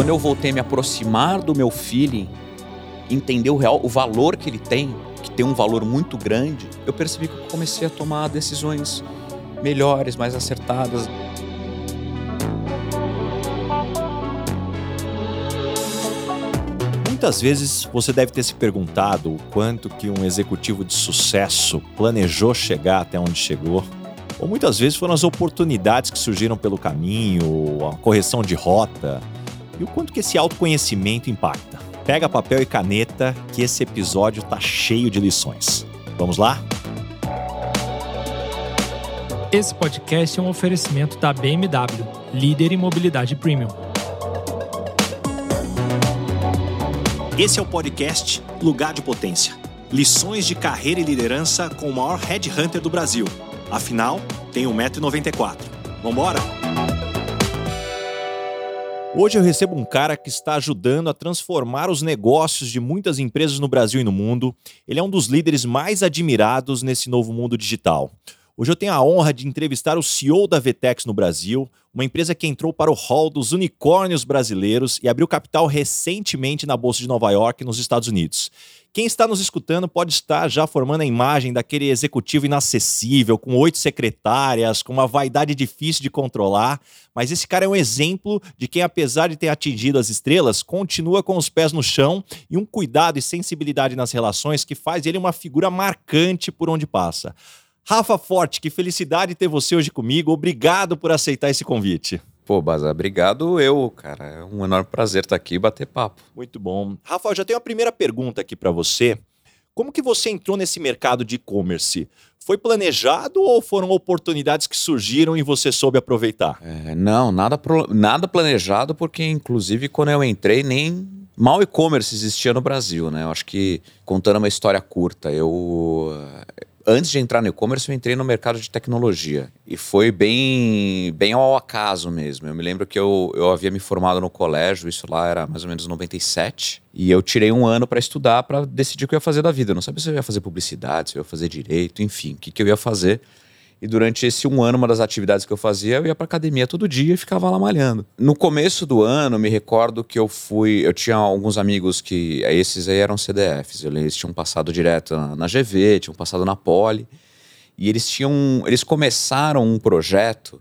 Quando eu voltei a me aproximar do meu feeling, entender o real, o valor que ele tem, que tem um valor muito grande, eu percebi que eu comecei a tomar decisões melhores, mais acertadas. Muitas vezes você deve ter se perguntado o quanto que um executivo de sucesso planejou chegar até onde chegou. Ou muitas vezes foram as oportunidades que surgiram pelo caminho, a correção de rota, e o quanto que esse autoconhecimento impacta. Pega papel e caneta que esse episódio tá cheio de lições. Vamos lá? Esse podcast é um oferecimento da BMW, líder em mobilidade premium. Esse é o podcast Lugar de Potência. Lições de carreira e liderança com o maior headhunter do Brasil. Afinal, tem 1,94m. Vambora? Hoje eu recebo um cara que está ajudando a transformar os negócios de muitas empresas no Brasil e no mundo. Ele é um dos líderes mais admirados nesse novo mundo digital. Hoje eu tenho a honra de entrevistar o CEO da Vtex no Brasil, uma empresa que entrou para o hall dos unicórnios brasileiros e abriu capital recentemente na Bolsa de Nova York, nos Estados Unidos. Quem está nos escutando pode estar já formando a imagem daquele executivo inacessível, com oito secretárias, com uma vaidade difícil de controlar, mas esse cara é um exemplo de quem, apesar de ter atingido as estrelas, continua com os pés no chão e um cuidado e sensibilidade nas relações que faz ele uma figura marcante por onde passa. Rafa Forte, que felicidade ter você hoje comigo. Obrigado por aceitar esse convite. Pô, Baza, obrigado eu, cara. É um enorme prazer estar aqui e bater papo. Muito bom. Rafa, eu já tenho a primeira pergunta aqui para você. Como que você entrou nesse mercado de e-commerce? Foi planejado ou foram oportunidades que surgiram e você soube aproveitar? É, não, nada, pro, nada planejado, porque inclusive quando eu entrei nem mal e-commerce existia no Brasil, né? Eu acho que contando uma história curta, eu antes de entrar no e-commerce, eu entrei no mercado de tecnologia. E foi bem, bem ao acaso mesmo. Eu me lembro que eu, eu havia me formado no colégio, isso lá era mais ou menos 97. E eu tirei um ano para estudar, para decidir o que eu ia fazer da vida. Eu não sabia se eu ia fazer publicidade, se eu ia fazer direito, enfim, o que, que eu ia fazer. E durante esse um ano, uma das atividades que eu fazia, eu ia para academia todo dia e ficava lá malhando. No começo do ano, me recordo que eu fui. Eu tinha alguns amigos que. Esses aí eram CDFs. Eles tinham passado direto na GV, tinham passado na Poli. E eles tinham. Eles começaram um projeto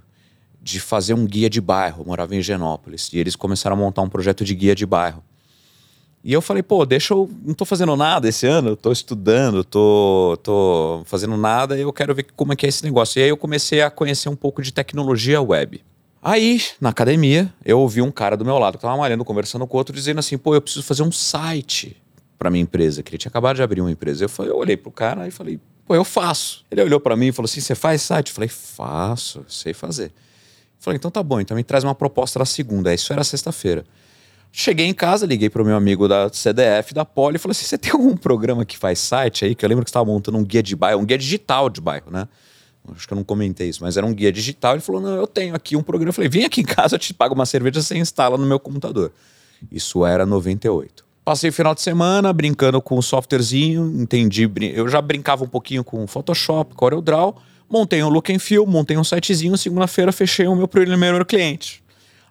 de fazer um guia de bairro. Eu morava em Genópolis. E eles começaram a montar um projeto de guia de bairro. E eu falei, pô, deixa eu. Não tô fazendo nada esse ano, tô estudando, tô, tô fazendo nada e eu quero ver como é que é esse negócio. E aí eu comecei a conhecer um pouco de tecnologia web. Aí, na academia, eu ouvi um cara do meu lado que tava malhando, conversando com outro, dizendo assim, pô, eu preciso fazer um site para minha empresa, que ele tinha acabado de abrir uma empresa. Eu, falei, eu olhei pro cara e falei, pô, eu faço. Ele olhou para mim e falou assim, você faz site? Eu falei, faço, sei fazer. Eu falei, então tá bom, então me traz uma proposta na segunda. Isso era sexta-feira. Cheguei em casa, liguei para o meu amigo da CDF, da Poli, e falei assim: você tem algum programa que faz site aí? Que eu lembro que você estava montando um guia de bairro, um guia digital de bairro, né? Acho que eu não comentei isso, mas era um guia digital. Ele falou: não, eu tenho aqui um programa. Eu falei: vem aqui em casa, eu te pago uma cerveja, você instala no meu computador. Isso era 98. Passei o final de semana brincando com o softwarezinho, entendi. Eu já brincava um pouquinho com Photoshop, CorelDRAW, montei um look and feel, montei um sitezinho. Segunda-feira fechei o meu primeiro cliente.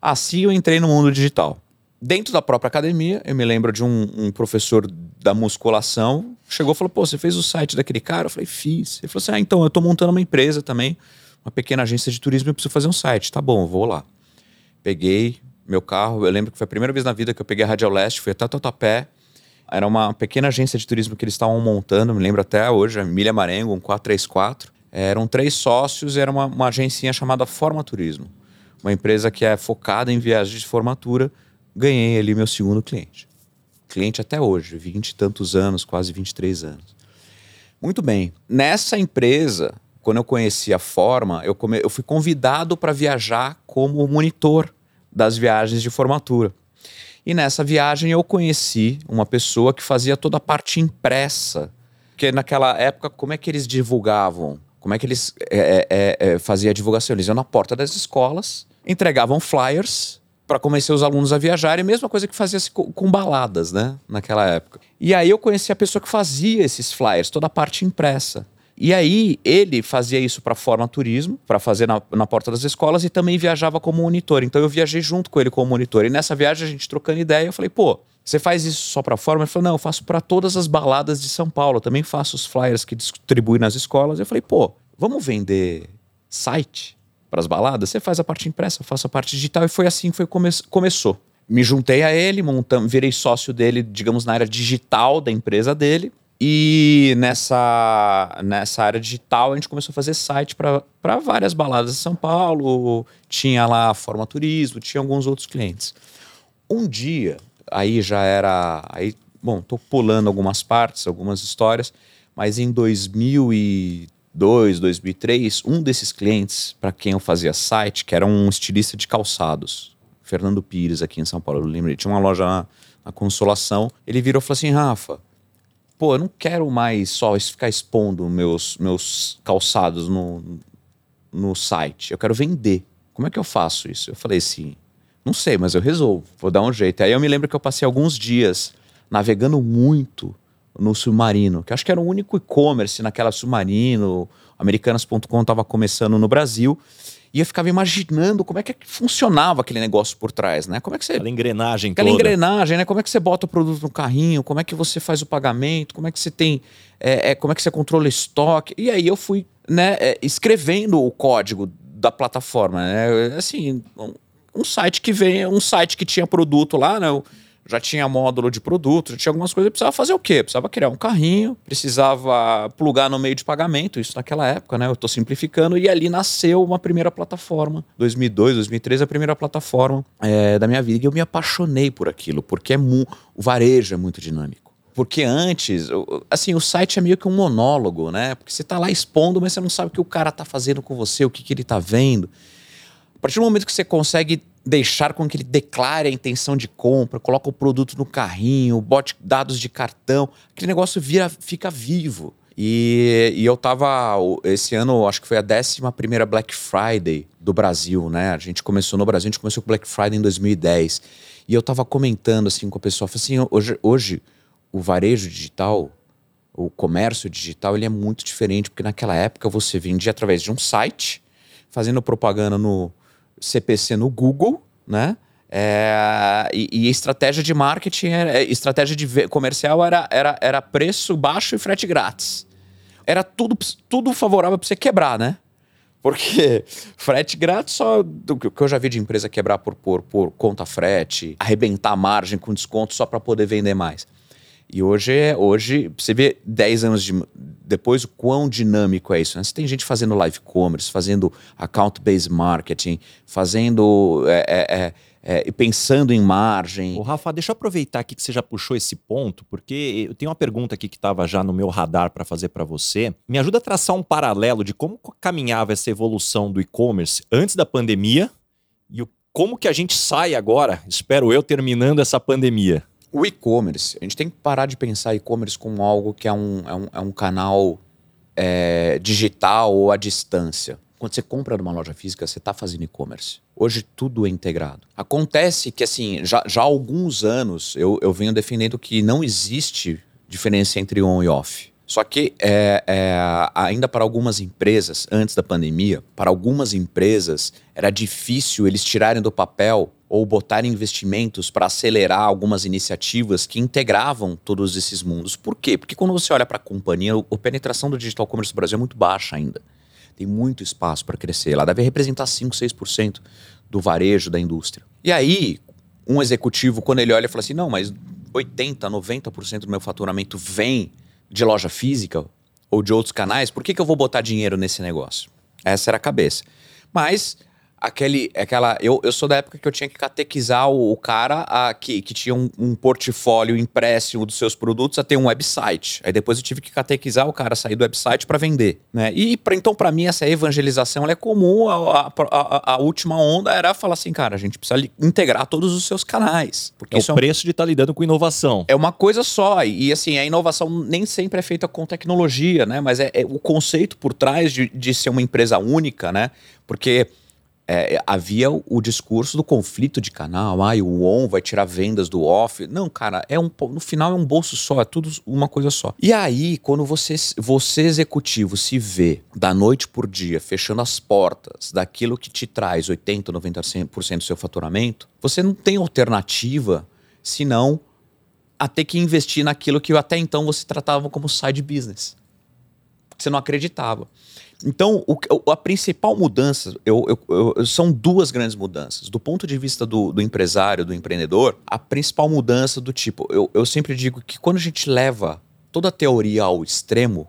Assim eu entrei no mundo digital. Dentro da própria academia, eu me lembro de um, um professor da musculação, chegou e falou: pô, você fez o site daquele cara? Eu falei: fiz. Ele falou assim: ah, então, eu tô montando uma empresa também, uma pequena agência de turismo, eu preciso fazer um site. Tá bom, vou lá. Peguei meu carro, eu lembro que foi a primeira vez na vida que eu peguei a Radial Leste, fui até Tatuapé. Era uma pequena agência de turismo que eles estavam montando, me lembro até hoje, a Milha Marengo, um 434. Eram três sócios, era uma, uma agência chamada Forma Turismo. Uma empresa que é focada em viagens de formatura ganhei ali meu segundo cliente. Cliente até hoje, vinte e tantos anos, quase 23 anos. Muito bem. Nessa empresa, quando eu conheci a Forma, eu, come... eu fui convidado para viajar como monitor das viagens de formatura. E nessa viagem eu conheci uma pessoa que fazia toda a parte impressa. Porque naquela época, como é que eles divulgavam? Como é que eles é, é, é, faziam a divulgação? Eles iam na porta das escolas, entregavam flyers para convencer os alunos a viajarem, mesma coisa que fazia-se com, com, baladas, né, naquela época. E aí eu conheci a pessoa que fazia esses flyers, toda a parte impressa. E aí ele fazia isso para Forma Turismo, para fazer na, na porta das escolas e também viajava como monitor. Então eu viajei junto com ele como monitor. E nessa viagem a gente trocando ideia, eu falei, pô, você faz isso só para Forma? Ele falou, não, eu faço para todas as baladas de São Paulo. Eu também faço os flyers que distribui nas escolas. Eu falei, pô, vamos vender site para as baladas? Você faz a parte impressa, eu faço a parte digital. E foi assim que foi come começou. Me juntei a ele, montamos, virei sócio dele, digamos, na área digital da empresa dele. E nessa, nessa área digital a gente começou a fazer site para várias baladas de São Paulo, tinha lá a Forma Turismo, tinha alguns outros clientes. Um dia, aí já era. Aí, bom, tô pulando algumas partes, algumas histórias, mas em 2002, 2003, um desses clientes para quem eu fazia site, que era um estilista de calçados, Fernando Pires, aqui em São Paulo, eu lembro, ele tinha uma loja na, na Consolação, ele virou e falou assim: Rafa pô, eu não quero mais só ficar expondo meus, meus calçados no, no site. Eu quero vender. Como é que eu faço isso? Eu falei assim, não sei, mas eu resolvo. Vou dar um jeito. Aí eu me lembro que eu passei alguns dias navegando muito no Submarino, que acho que era o único e-commerce naquela Submarino. Americanas.com estava começando no Brasil. E eu ficava imaginando como é que funcionava aquele negócio por trás, né? Como é que você. Aquela engrenagem Aquela toda. engrenagem, né? Como é que você bota o produto no carrinho, como é que você faz o pagamento, como é que você tem. É, é, como é que você controla estoque. E aí eu fui né, é, escrevendo o código da plataforma. Né? Assim, um, um site que vem, um site que tinha produto lá, né? Já tinha módulo de produto, já tinha algumas coisas. Precisava fazer o quê? Precisava criar um carrinho, precisava plugar no meio de pagamento, isso naquela época, né? Eu estou simplificando, e ali nasceu uma primeira plataforma. 2002, 2003, a primeira plataforma é, da minha vida. E eu me apaixonei por aquilo, porque é o varejo é muito dinâmico. Porque antes, assim, o site é meio que um monólogo, né? Porque você está lá expondo, mas você não sabe o que o cara está fazendo com você, o que, que ele está vendo. A partir do momento que você consegue deixar com que ele declare a intenção de compra, coloca o produto no carrinho, bote dados de cartão, aquele negócio vira, fica vivo. E, e eu tava, esse ano, acho que foi a 11 Black Friday do Brasil, né? A gente começou no Brasil, a gente começou com Black Friday em 2010. E eu tava comentando assim com a pessoa, assim, hoje, hoje o varejo digital, o comércio digital, ele é muito diferente, porque naquela época você vendia através de um site, fazendo propaganda no, CPC no Google, né? É, e, e, estratégia de marketing, era, estratégia de comercial era, era, era preço baixo e frete grátis. Era tudo, tudo favorável para você quebrar, né? Porque frete grátis só do que eu já vi de empresa quebrar por, por, por conta frete, arrebentar margem com desconto só para poder vender mais. E hoje, é, hoje você vê 10 anos de, depois o quão dinâmico é isso. Né? Você tem gente fazendo live commerce, fazendo account-based marketing, fazendo. É, é, é, é pensando em margem. Ô, Rafa, deixa eu aproveitar aqui que você já puxou esse ponto, porque eu tenho uma pergunta aqui que estava já no meu radar para fazer para você. Me ajuda a traçar um paralelo de como caminhava essa evolução do e-commerce antes da pandemia e o, como que a gente sai agora, espero eu, terminando essa pandemia. O e-commerce, a gente tem que parar de pensar e-commerce como algo que é um, é um, é um canal é, digital ou à distância. Quando você compra numa loja física, você está fazendo e-commerce. Hoje tudo é integrado. Acontece que, assim, já, já há alguns anos eu, eu venho defendendo que não existe diferença entre on e off. Só que é, é, ainda para algumas empresas, antes da pandemia, para algumas empresas era difícil eles tirarem do papel ou botarem investimentos para acelerar algumas iniciativas que integravam todos esses mundos. Por quê? Porque quando você olha para a companhia, a penetração do digital commerce no Brasil é muito baixa ainda. Tem muito espaço para crescer. Ela deve representar 5, 6% do varejo da indústria. E aí, um executivo, quando ele olha, fala assim: não, mas 80, 90% do meu faturamento vem de loja física ou de outros canais, por que, que eu vou botar dinheiro nesse negócio? Essa era a cabeça. Mas aquele, aquela. Eu, eu sou da época que eu tinha que catequizar o, o cara a, que, que tinha um, um, portfólio impresso dos seus produtos a ter um website. Aí depois eu tive que catequizar o cara a sair do website para vender. Né? E pra, então, para mim, essa evangelização é comum. A, a, a, última onda era falar assim, cara, a gente precisa integrar todos os seus canais. Porque é o preço é um... de estar tá lidando com inovação. É uma coisa só. E, assim, a inovação nem sempre é feita com tecnologia, né? Mas é, é o conceito por trás de, de ser uma empresa única, né? Porque é, havia o, discurso do conflito de canal, ah, o on vai tirar vendas do off. Não, cara, é um, no final é um bolso só, é tudo uma coisa só. E aí, quando você, você executivo se vê da noite por dia fechando as portas daquilo que te traz 80, 90% do seu faturamento, você não tem alternativa senão a ter que investir naquilo que até então você tratava como side business. Você não acreditava. Então, o, a principal mudança eu, eu, eu, são duas grandes mudanças. Do ponto de vista do, do, empresário, do empreendedor, a principal mudança do tipo, eu, sempre digo que quando a gente leva toda a teoria ao extremo,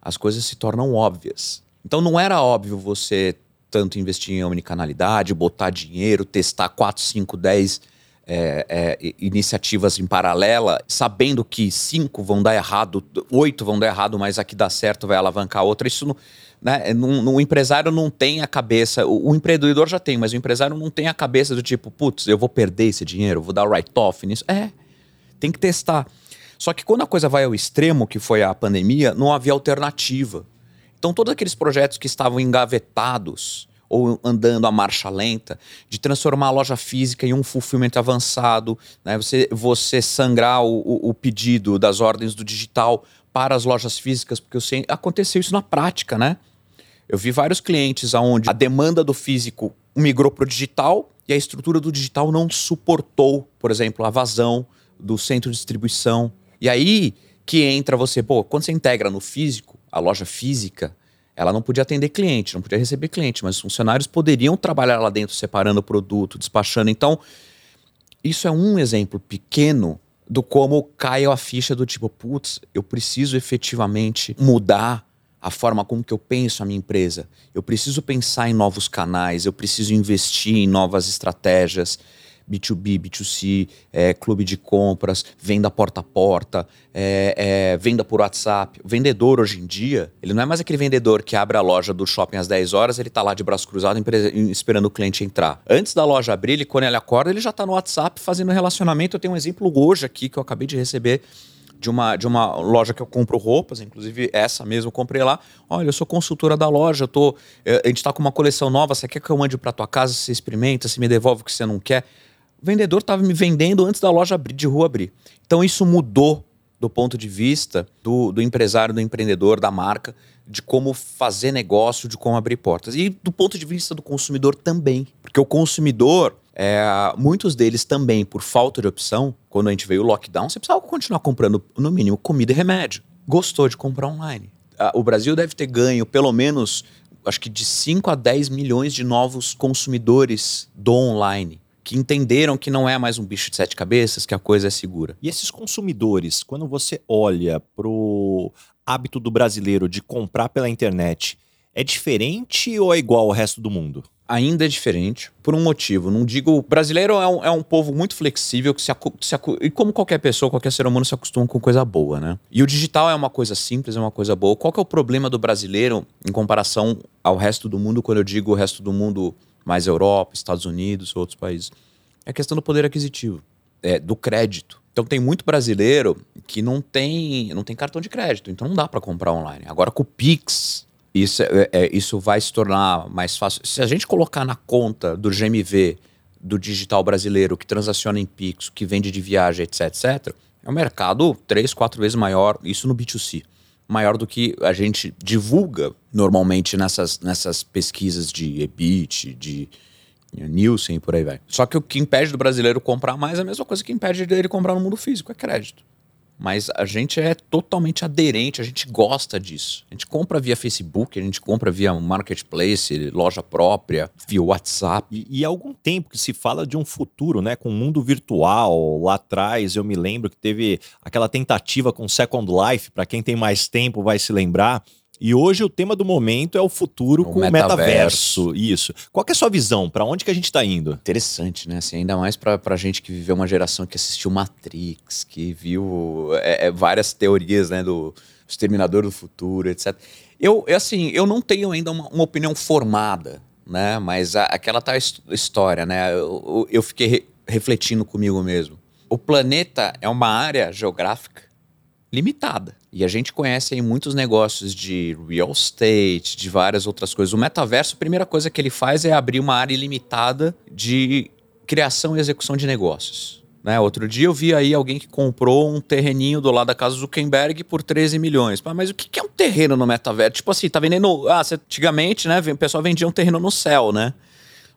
as coisas se tornam óbvias. Então, não era óbvio você tanto investir em omnicanalidade, botar dinheiro, testar 4, 5, 10 é, é, iniciativas em paralela, sabendo que cinco vão dar errado, oito vão dar errado, mas a que dá certo vai alavancar outra. Isso né, o empresário não tem a cabeça, o, o, empreendedor já tem, mas o empresário não tem a cabeça do tipo, putz, eu vou perder esse dinheiro, vou dar write-off nisso. É, tem que testar. Só que quando a coisa vai ao extremo, que foi a pandemia, não havia alternativa. Então, todos aqueles projetos que estavam engavetados, ou andando a marcha lenta, de transformar a loja física em um fulfillment avançado, né? você, você sangrar o, o, o pedido das ordens do digital para as lojas físicas, porque eu sei, aconteceu isso na prática, né? Eu vi vários clientes onde a demanda do físico migrou para o digital e a estrutura do digital não suportou, por exemplo, a vazão do centro de distribuição. E aí que entra você, pô, quando você integra no físico, a loja física, ela não podia atender cliente, não podia receber cliente, mas os funcionários poderiam trabalhar lá dentro separando o produto, despachando. Então, isso é um exemplo pequeno do como cai a ficha do tipo, putz, eu preciso efetivamente mudar a forma como que eu penso a minha empresa. Eu preciso pensar em novos canais, eu preciso investir em novas estratégias. B2B, B2C, é, clube de compras, venda porta a porta, é, é, venda por WhatsApp. O vendedor hoje em dia, ele não é mais aquele vendedor que abre a loja do shopping às 10 horas, ele está lá de braço cruzado esperando o cliente entrar. Antes da loja abrir, ele, quando ele acorda, ele já está no WhatsApp fazendo relacionamento. Eu tenho um exemplo hoje aqui que eu acabei de receber de uma, de uma loja que eu compro roupas, inclusive essa mesmo eu comprei lá. Olha, eu sou consultora da loja, eu tô, eh, a gente está com uma coleção nova, você quer que eu mande para tua casa, você experimenta, você me devolve o que você não quer vendedor estava me vendendo antes da loja abrir, de rua abrir. Então isso mudou do ponto de vista do, do empresário, do empreendedor, da marca, de como fazer negócio, de como abrir portas. E do ponto de vista do consumidor também. Porque o consumidor, é, muitos deles também, por falta de opção, quando a gente veio o lockdown, você precisava continuar comprando, no mínimo, comida e remédio. Gostou de comprar online. O Brasil deve ter ganho pelo menos, acho que de 5 a 10 milhões de novos consumidores do online que entenderam que não é mais um bicho de sete cabeças, que a coisa é segura. E esses consumidores, quando você olha para o hábito do brasileiro de comprar pela internet, é diferente ou é igual ao resto do mundo? Ainda é diferente, por um motivo. Não digo. O brasileiro é um, é um povo muito flexível, que se, se e como qualquer pessoa, qualquer ser humano se acostuma com coisa boa, né? E o digital é uma coisa simples, é uma coisa boa. Qual que é o problema do brasileiro em comparação ao resto do mundo, quando eu digo o resto do mundo mais Europa, Estados Unidos, outros países. É a questão do poder aquisitivo, é, do crédito. Então tem muito brasileiro que não tem, não tem cartão de crédito, então não dá para comprar online. Agora com o Pix, isso, é, é, isso vai se tornar mais fácil. Se a gente colocar na conta do GMV do digital brasileiro que transaciona em Pix, que vende de viagem, etc, etc, é um mercado três, quatro vezes maior, isso no B2C maior do que a gente divulga normalmente nessas, nessas pesquisas de EBIT, de Nielsen e por aí vai. Só que o que impede do brasileiro comprar mais é a mesma coisa que impede dele comprar no mundo físico, é crédito. Mas a gente é totalmente aderente, a gente gosta disso. A gente compra via Facebook, a gente compra via marketplace, loja própria, via WhatsApp. E, e há algum tempo que se fala de um futuro, né, com o mundo virtual. Lá atrás eu me lembro que teve aquela tentativa com Second Life, para quem tem mais tempo vai se lembrar, e hoje o tema do momento é o futuro o com metaverso. o metaverso. Isso. Qual é a sua visão? Para onde que a gente está indo? Interessante, né? Assim, ainda mais para a gente que viveu uma geração que assistiu Matrix, que viu é, é, várias teorias, né, do Exterminador do Futuro, etc. Eu, assim, eu não tenho ainda uma, uma opinião formada, né? Mas a, aquela tal história, né? Eu, eu fiquei re, refletindo comigo mesmo. O planeta é uma área geográfica limitada. E a gente conhece aí muitos negócios de real estate, de várias outras coisas. O metaverso, a primeira coisa que ele faz é abrir uma área ilimitada de criação e execução de negócios. Né? Outro dia eu vi aí alguém que comprou um terreninho do lado da casa Zuckerberg por 13 milhões. Mas o que é um terreno no metaverso? Tipo assim, tá vendendo. Ah, antigamente, né? O pessoal vendia um terreno no céu, né?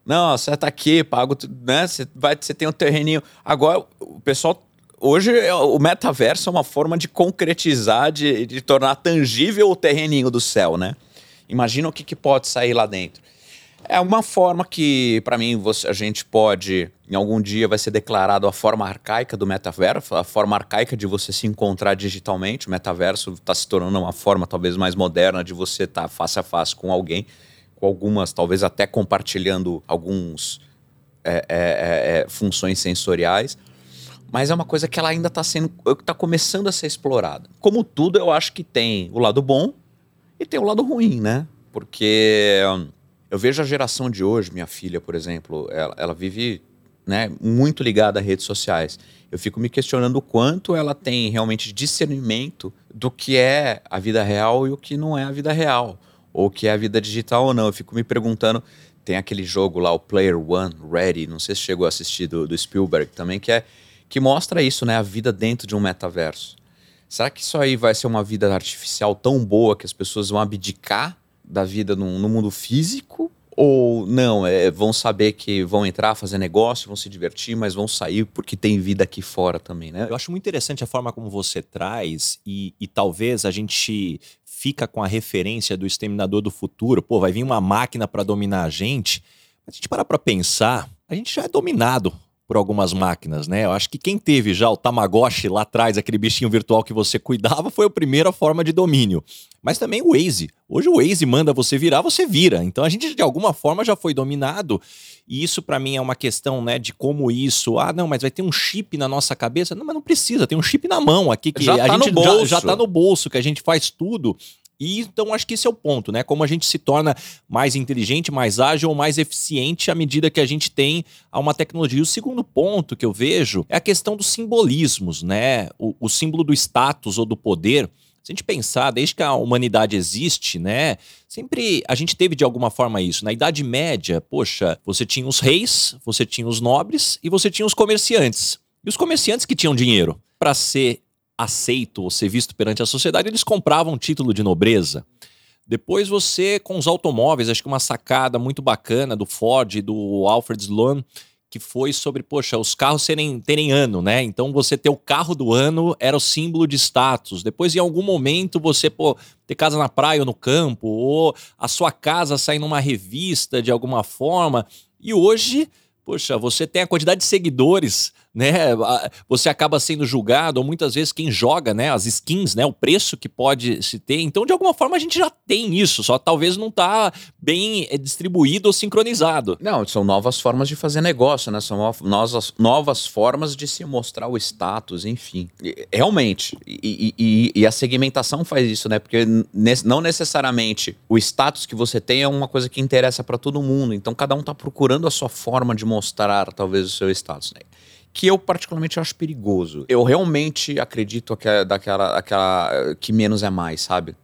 Não, você tá aqui, pago, né? Você vai, você tem um terreninho. Agora, o pessoal hoje é, o metaverso é uma forma de concretizar, de, de tornar tangível o terreninho do céu, né? Imagina o que, que pode sair lá dentro. É uma forma que, para mim, você, a gente pode, em algum dia, vai ser declarado a forma arcaica do metaverso, a forma arcaica de você se encontrar digitalmente. O metaverso está se tornando uma forma talvez mais moderna de você estar tá face a face com alguém, com algumas, talvez até compartilhando alguns é, é, é, é funções sensoriais mas é uma coisa que ela ainda está sendo, está começando a ser explorada. Como tudo, eu acho que tem o lado bom e tem o lado ruim, né? Porque eu vejo a geração de hoje, minha filha, por exemplo, ela, ela vive né, muito ligada a redes sociais. Eu fico me questionando o quanto ela tem realmente discernimento do que é a vida real e o que não é a vida real, ou o que é a vida digital ou não. Eu fico me perguntando. Tem aquele jogo lá, o Player One Ready, não sei se chegou a assistir do, do Spielberg também, que é que mostra isso, né? A vida dentro de um metaverso. Será que isso aí vai ser uma vida artificial tão boa que as pessoas vão abdicar da vida no, no mundo físico? Ou não, é, vão saber que vão entrar, fazer negócio, vão se divertir, mas vão sair porque tem vida aqui fora também, né? Eu acho muito interessante a forma como você traz e, e talvez a gente fica com a referência do exterminador do futuro. Pô, vai vir uma máquina para dominar a gente. Mas a gente parar para pensar, a gente já é dominado por algumas máquinas, né? Eu acho que quem teve já o Tamagotchi lá atrás, aquele bichinho virtual que você cuidava, foi a primeira forma de domínio. Mas também o Waze. Hoje o Waze manda você virar, você vira. Então a gente de alguma forma já foi dominado. E isso para mim é uma questão, né, de como isso, ah, não, mas vai ter um chip na nossa cabeça. Não, mas não precisa, tem um chip na mão aqui que já a tá gente no bolso. já, já tá no bolso, que a gente faz tudo. E então acho que esse é o ponto, né? Como a gente se torna mais inteligente, mais ágil, mais eficiente à medida que a gente tem uma tecnologia. O segundo ponto que eu vejo é a questão dos simbolismos, né? O, o símbolo do status ou do poder. Se a gente pensar, desde que a humanidade existe, né? Sempre a gente teve de alguma forma isso. Na Idade Média, poxa, você tinha os reis, você tinha os nobres e você tinha os comerciantes. E os comerciantes que tinham dinheiro para ser aceito ou ser visto perante a sociedade, eles compravam título de nobreza. Depois você, com os automóveis, acho que uma sacada muito bacana do Ford do Alfred Sloan, que foi sobre, poxa, os carros serem, terem ano, né? Então você ter o carro do ano era o símbolo de status. Depois, em algum momento, você, pô, ter casa na praia ou no campo, ou a sua casa sair numa revista de alguma forma. E hoje, poxa, você tem a quantidade de seguidores né? Você acaba sendo julgado, ou muitas vezes quem joga, né? As skins, né? O preço que pode se ter. Então, de alguma forma, a gente já tem isso, só talvez não está bem eh, distribuído ou sincronizado. Não, são novas formas de fazer negócio, né? São novas, novas formas de se mostrar o status, enfim. Realmente. E, e, e a segmentação faz isso, né? Porque não necessariamente o status que você tem é uma coisa que interessa para todo mundo. Então, cada um está procurando a sua forma de mostrar, talvez, o seu status. Né? Que eu particularmente acho perigoso. Eu realmente acredito que é daquela, aquela, que menos é mais, sabe?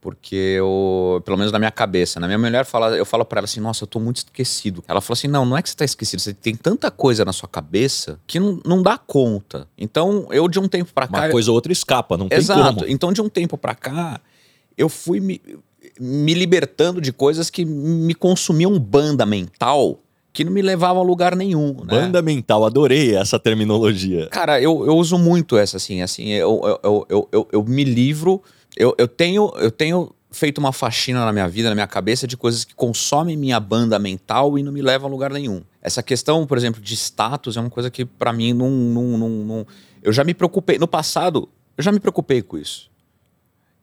Porque eu, pelo menos na minha cabeça, na minha mulher fala, eu falo para ela assim, nossa, eu tô muito esquecido. Ela fala assim, não, não é que você tá esquecido, você tem tanta coisa na sua cabeça que não, não dá conta. Então, eu de um tempo para cá... Uma coisa ou outra escapa, não Exato. tem como. Então, de um tempo para cá, eu fui me, me libertando de coisas que me consumiam banda mental que não me levava a lugar nenhum. Né? Banda mental, adorei essa terminologia. Cara, eu, eu uso muito essa, assim, assim, eu, eu, eu, eu, eu me livro, eu, eu, tenho, eu tenho feito uma faxina na minha vida, na minha cabeça, de coisas que consomem minha banda mental e não me levam a lugar nenhum. Essa questão, por exemplo, de status é uma coisa que para mim não, não, não, não... Eu já me preocupei, no passado, eu já me preocupei com isso.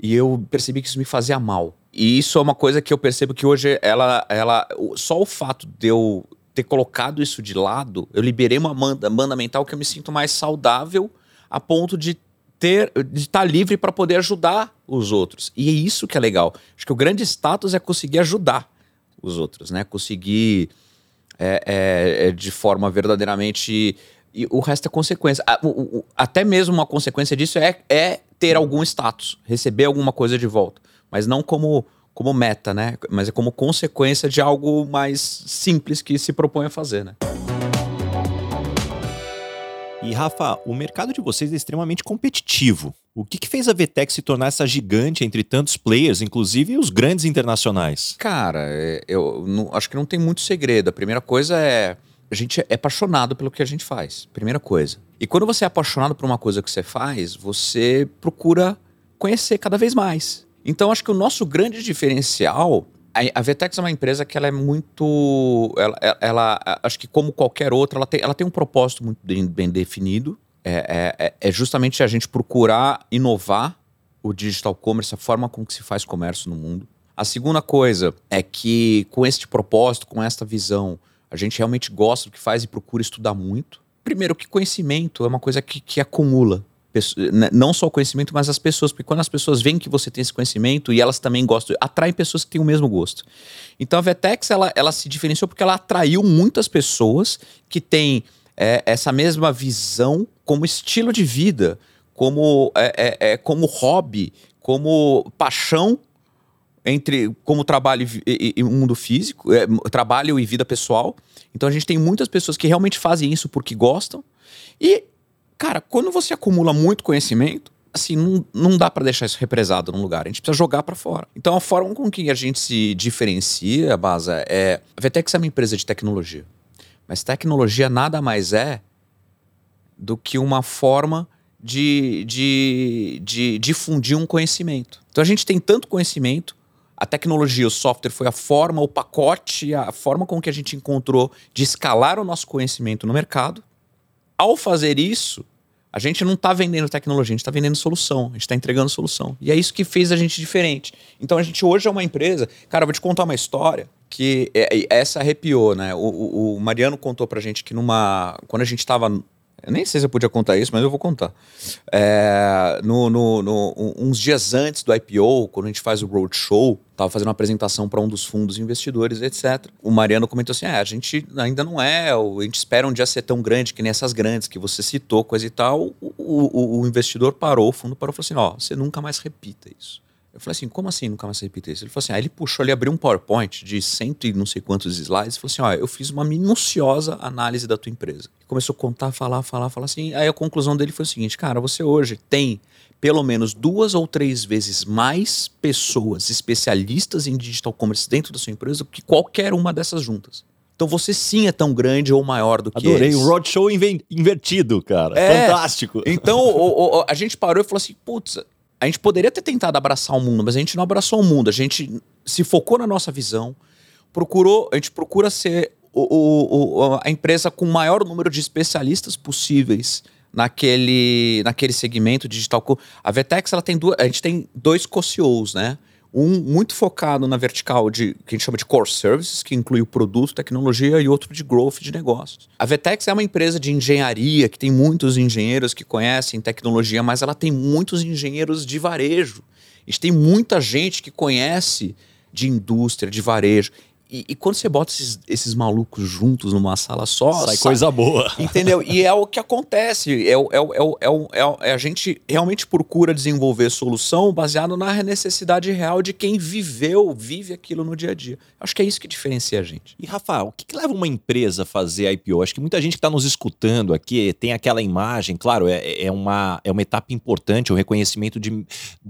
E eu percebi que isso me fazia mal. E isso é uma coisa que eu percebo que hoje ela, ela só o fato de eu ter colocado isso de lado, eu liberei uma banda, banda mental que eu me sinto mais saudável a ponto de ter de estar livre para poder ajudar os outros. E é isso que é legal. Acho que o grande status é conseguir ajudar os outros, né? Conseguir é, é, é de forma verdadeiramente e o resto é consequência. Até mesmo uma consequência disso é, é ter algum status, receber alguma coisa de volta. Mas não como, como meta, né? Mas é como consequência de algo mais simples que se propõe a fazer, né? E Rafa, o mercado de vocês é extremamente competitivo. O que, que fez a VTEX se tornar essa gigante entre tantos players, inclusive os grandes internacionais? Cara, é- eu não- acho que não tem muito segredo. A primeira coisa é. A gente é apaixonado pelo que a gente faz. Primeira coisa. E quando você é apaixonado por uma coisa que você faz, você procura conhecer cada vez mais. Então, acho que o nosso grande diferencial. A, Vtex é uma empresa que ela é muito. Ela, ela- acho que como qualquer outra, ela tem, ela tem um propósito muito bem, bem definido. É, é- é- é justamente a gente procurar inovar o digital commerce, a forma com que se faz comércio no mundo. A segunda coisa é que com este propósito, com esta visão, a gente realmente gosta do que faz e procura estudar muito. Primeiro, que conhecimento é uma coisa que, que acumula. Né, Não só o conhecimento, mas as pessoas. Porque quando as pessoas veem que você tem esse conhecimento e elas também gostam, atraem pessoas que têm o mesmo gosto. Então a Vetex ela, ela se diferenciou porque ela atraiu muitas pessoas que têm é, essa mesma visão como estilo de vida, como, é, é, é, como hobby, como paixão entre como trabalho e e, e- e mundo físico, é, trabalho e vida pessoal. Então a gente tem muitas pessoas que realmente fazem isso porque gostam. E, cara, quando você acumula muito conhecimento, assim, não, não dá pra deixar isso represado num lugar. A gente precisa jogar pra fora. Então a forma com que a gente se diferencia, Baza, é. A Vetex é uma empresa de tecnologia. Mas tecnologia nada mais é do que uma forma de, de, de difundir um conhecimento. Então a gente tem tanto conhecimento, a tecnologia, o software foi a forma, o pacote, a forma com que a gente encontrou de escalar o nosso conhecimento no mercado. Ao fazer isso, a gente não está vendendo tecnologia, a gente está vendendo solução, a gente está entregando solução. E é isso que fez a gente diferente. Então a gente hoje é uma empresa. Cara, eu vou te contar uma história que é- é- essa arrepiou, né? O, o- o Mariano contou pra gente que numa. Quando a gente estava. Eu nem sei se eu podia contar isso, mas eu vou contar. É, no, no- no- uns dias antes do IPO, quando a gente faz o roadshow, tava fazendo uma apresentação para um dos fundos investidores, etc. O Mariano comentou assim: ah, a gente ainda não é, a gente espera um dia ser tão grande que nem essas grandes que você citou, coisa e tal. O, o- o investidor parou, o fundo parou e falou assim: ó, você nunca mais repita isso. Eu falei assim, como assim nunca mais repita isso? Ele falou assim, aí ele puxou, ele abriu um PowerPoint de cento e não sei quantos slides e falou assim, ó, eu fiz uma minuciosa análise da tua empresa. Começou a contar, falar, falar, falar assim. Aí a conclusão dele foi o seguinte, cara, você hoje tem pelo menos duas ou três vezes mais pessoas especialistas em digital commerce dentro da sua empresa do que qualquer uma dessas juntas. Então você sim é tão grande ou maior do que Adorei, eles. o roadshow invertido, cara. É. Fantástico. Então o- o- a gente parou e falou assim: putz, a gente poderia ter tentado abraçar o mundo, mas a gente não abraçou o mundo. A gente se focou na nossa visão, procurou, a gente procura ser o- o- o- a empresa com o maior número de especialistas possíveis naquele, naquele segmento digital. A Vetex ela tem duas, a gente tem dois co-CEOs, né? Um muito focado na vertical de que a gente chama de core services, que inclui o produto, tecnologia, e outro de growth de negócios. A Vetex é uma empresa de engenharia que tem muitos engenheiros que conhecem tecnologia, mas ela tem muitos engenheiros de varejo. A gente tem muita gente que conhece de indústria, de varejo. E, e quando você bota esses, esses malucos juntos numa sala só, Sai sa- coisa boa. Entendeu? E é o que acontece. É, é, é, é, é, é a gente realmente procura desenvolver solução baseado na necessidade real de quem viveu, vive aquilo no dia a dia. Acho que é isso que diferencia a gente. E, Rafa, o que, que leva uma empresa a fazer IPO? Acho que muita gente que está nos escutando aqui tem aquela imagem, claro, é, é, uma, é uma etapa importante, o reconhecimento de,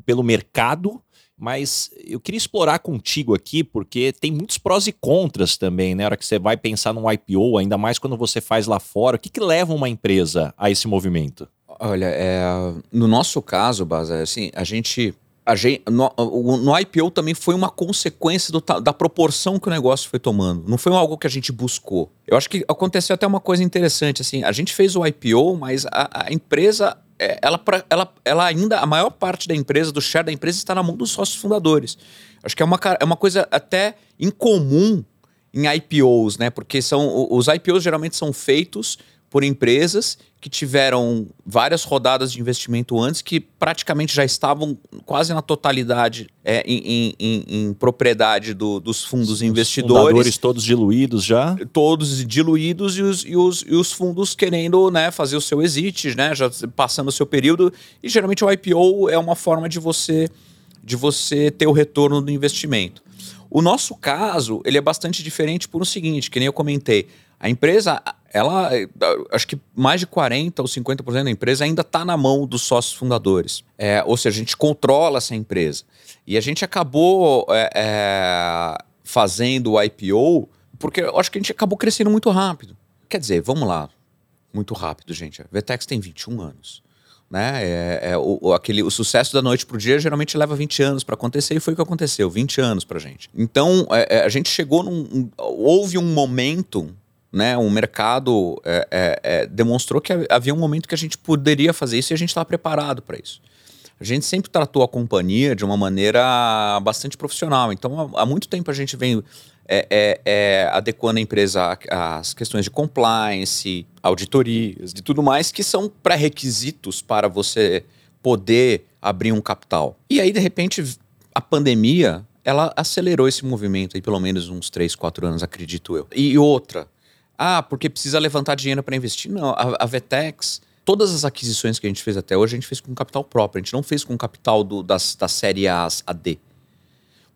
pelo mercado, mas eu queria explorar contigo aqui, porque tem muitos prós e contras também, né? Na hora que você vai pensar num IPO, ainda mais quando você faz lá fora. O que, que leva uma empresa a esse movimento? Olha, é, no nosso caso, Baza, assim, a gente. A gente no, no IPO também foi uma consequência do da proporção que o negócio foi tomando. Não foi algo que a gente buscou. Eu acho que aconteceu até uma coisa interessante. Assim, a gente fez o IPO, mas a, a empresa, é, ela, pra- ela, ela ainda, a maior parte da empresa, do share da empresa, está na mão dos sócios fundadores. Acho que é uma, é uma coisa até incomum em IPOs, né? Porque são, os IPOs geralmente são feitos por empresas que tiveram várias rodadas de investimento antes, que praticamente já estavam quase na totalidade é, em, em, em, propriedade do, dos fundos os investidores. Fundadores todos diluídos já? Todos diluídos e os, e os, e os fundos querendo né, fazer o seu exit, né, já passando o seu período. E geralmente o IPO é uma forma de você, de você ter o retorno do investimento. O nosso caso, ele é bastante diferente por o seguinte, que nem eu comentei. A empresa, ela, acho que mais de 40% ou 50% da empresa ainda está na mão dos sócios fundadores. É, ou seja, a gente controla essa empresa. E a gente acabou é, é, fazendo o IPO porque eu acho que a gente acabou crescendo muito rápido. Quer dizer, vamos lá, muito rápido, gente. A Vetex tem 21 anos. Né? É, é o, aquele, o sucesso da noite para o dia geralmente leva 20 anos para acontecer e foi o que aconteceu, 20 anos para gente. Então, é, é, a gente chegou num. Um, houve um momento, né? Um mercado é, é, é, demonstrou que havia um momento que a gente poderia fazer isso e a gente estava preparado para isso. A gente sempre tratou a companhia de uma maneira bastante profissional. Então, há, há muito tempo a gente vem é, é, é, adequando a empresa às questões de compliance, auditorias e tudo mais, que são pré-requisitos para você poder abrir um capital. E aí, de repente, a pandemia ela acelerou esse movimento aí pelo menos uns 3, 4 anos, acredito eu. E outra, ah, porque precisa levantar dinheiro para investir. Não, a, a Vetex, todas as aquisições que a gente fez até hoje, a gente fez com capital próprio. A gente não fez com capital do, das, da série A a D.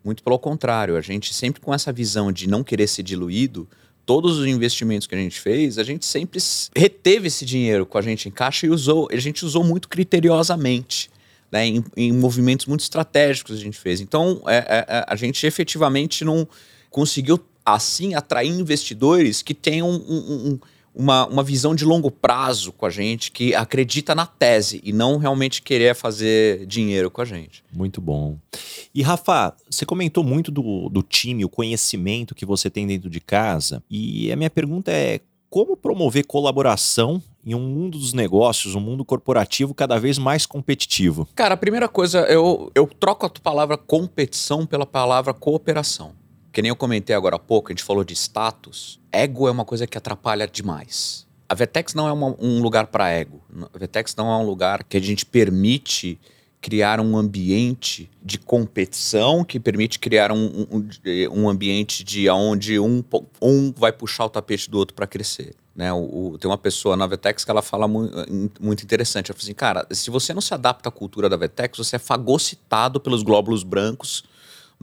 Muito pelo contrário, a gente sempre com essa visão de não querer ser diluído, todos os investimentos que a gente fez, a gente sempre reteve esse dinheiro com a gente em caixa e usou, a gente usou muito criteriosamente. Né, em, em movimentos muito estratégicos a gente fez. Então, é, é, é a gente efetivamente não conseguiu, assim, atrair investidores que tenham um, um, um uma, uma visão de longo prazo com a gente, que acredita na tese e não realmente querer fazer dinheiro com a gente. Muito bom. E Rafa, você comentou muito do, do time, o conhecimento que você tem dentro de casa. E a minha pergunta é: como promover colaboração em um mundo dos negócios, um mundo corporativo cada vez mais competitivo? Cara, a primeira coisa, eu, eu troco a palavra competição pela palavra cooperação que nem eu comentei agora há pouco, a gente falou de status. Ego é uma coisa que atrapalha demais. A Vetex não é uma, um lugar para ego. A Vetex não é um lugar que a gente permite criar um ambiente de competição, que permite criar um, um, um ambiente de onde um, um vai puxar o tapete do outro para crescer. Né? O, o, tem uma pessoa na Vetex que ela fala mu muito interessante. Ela fala assim, cara, se você não se adapta à cultura da Vetex, você é fagocitado pelos glóbulos brancos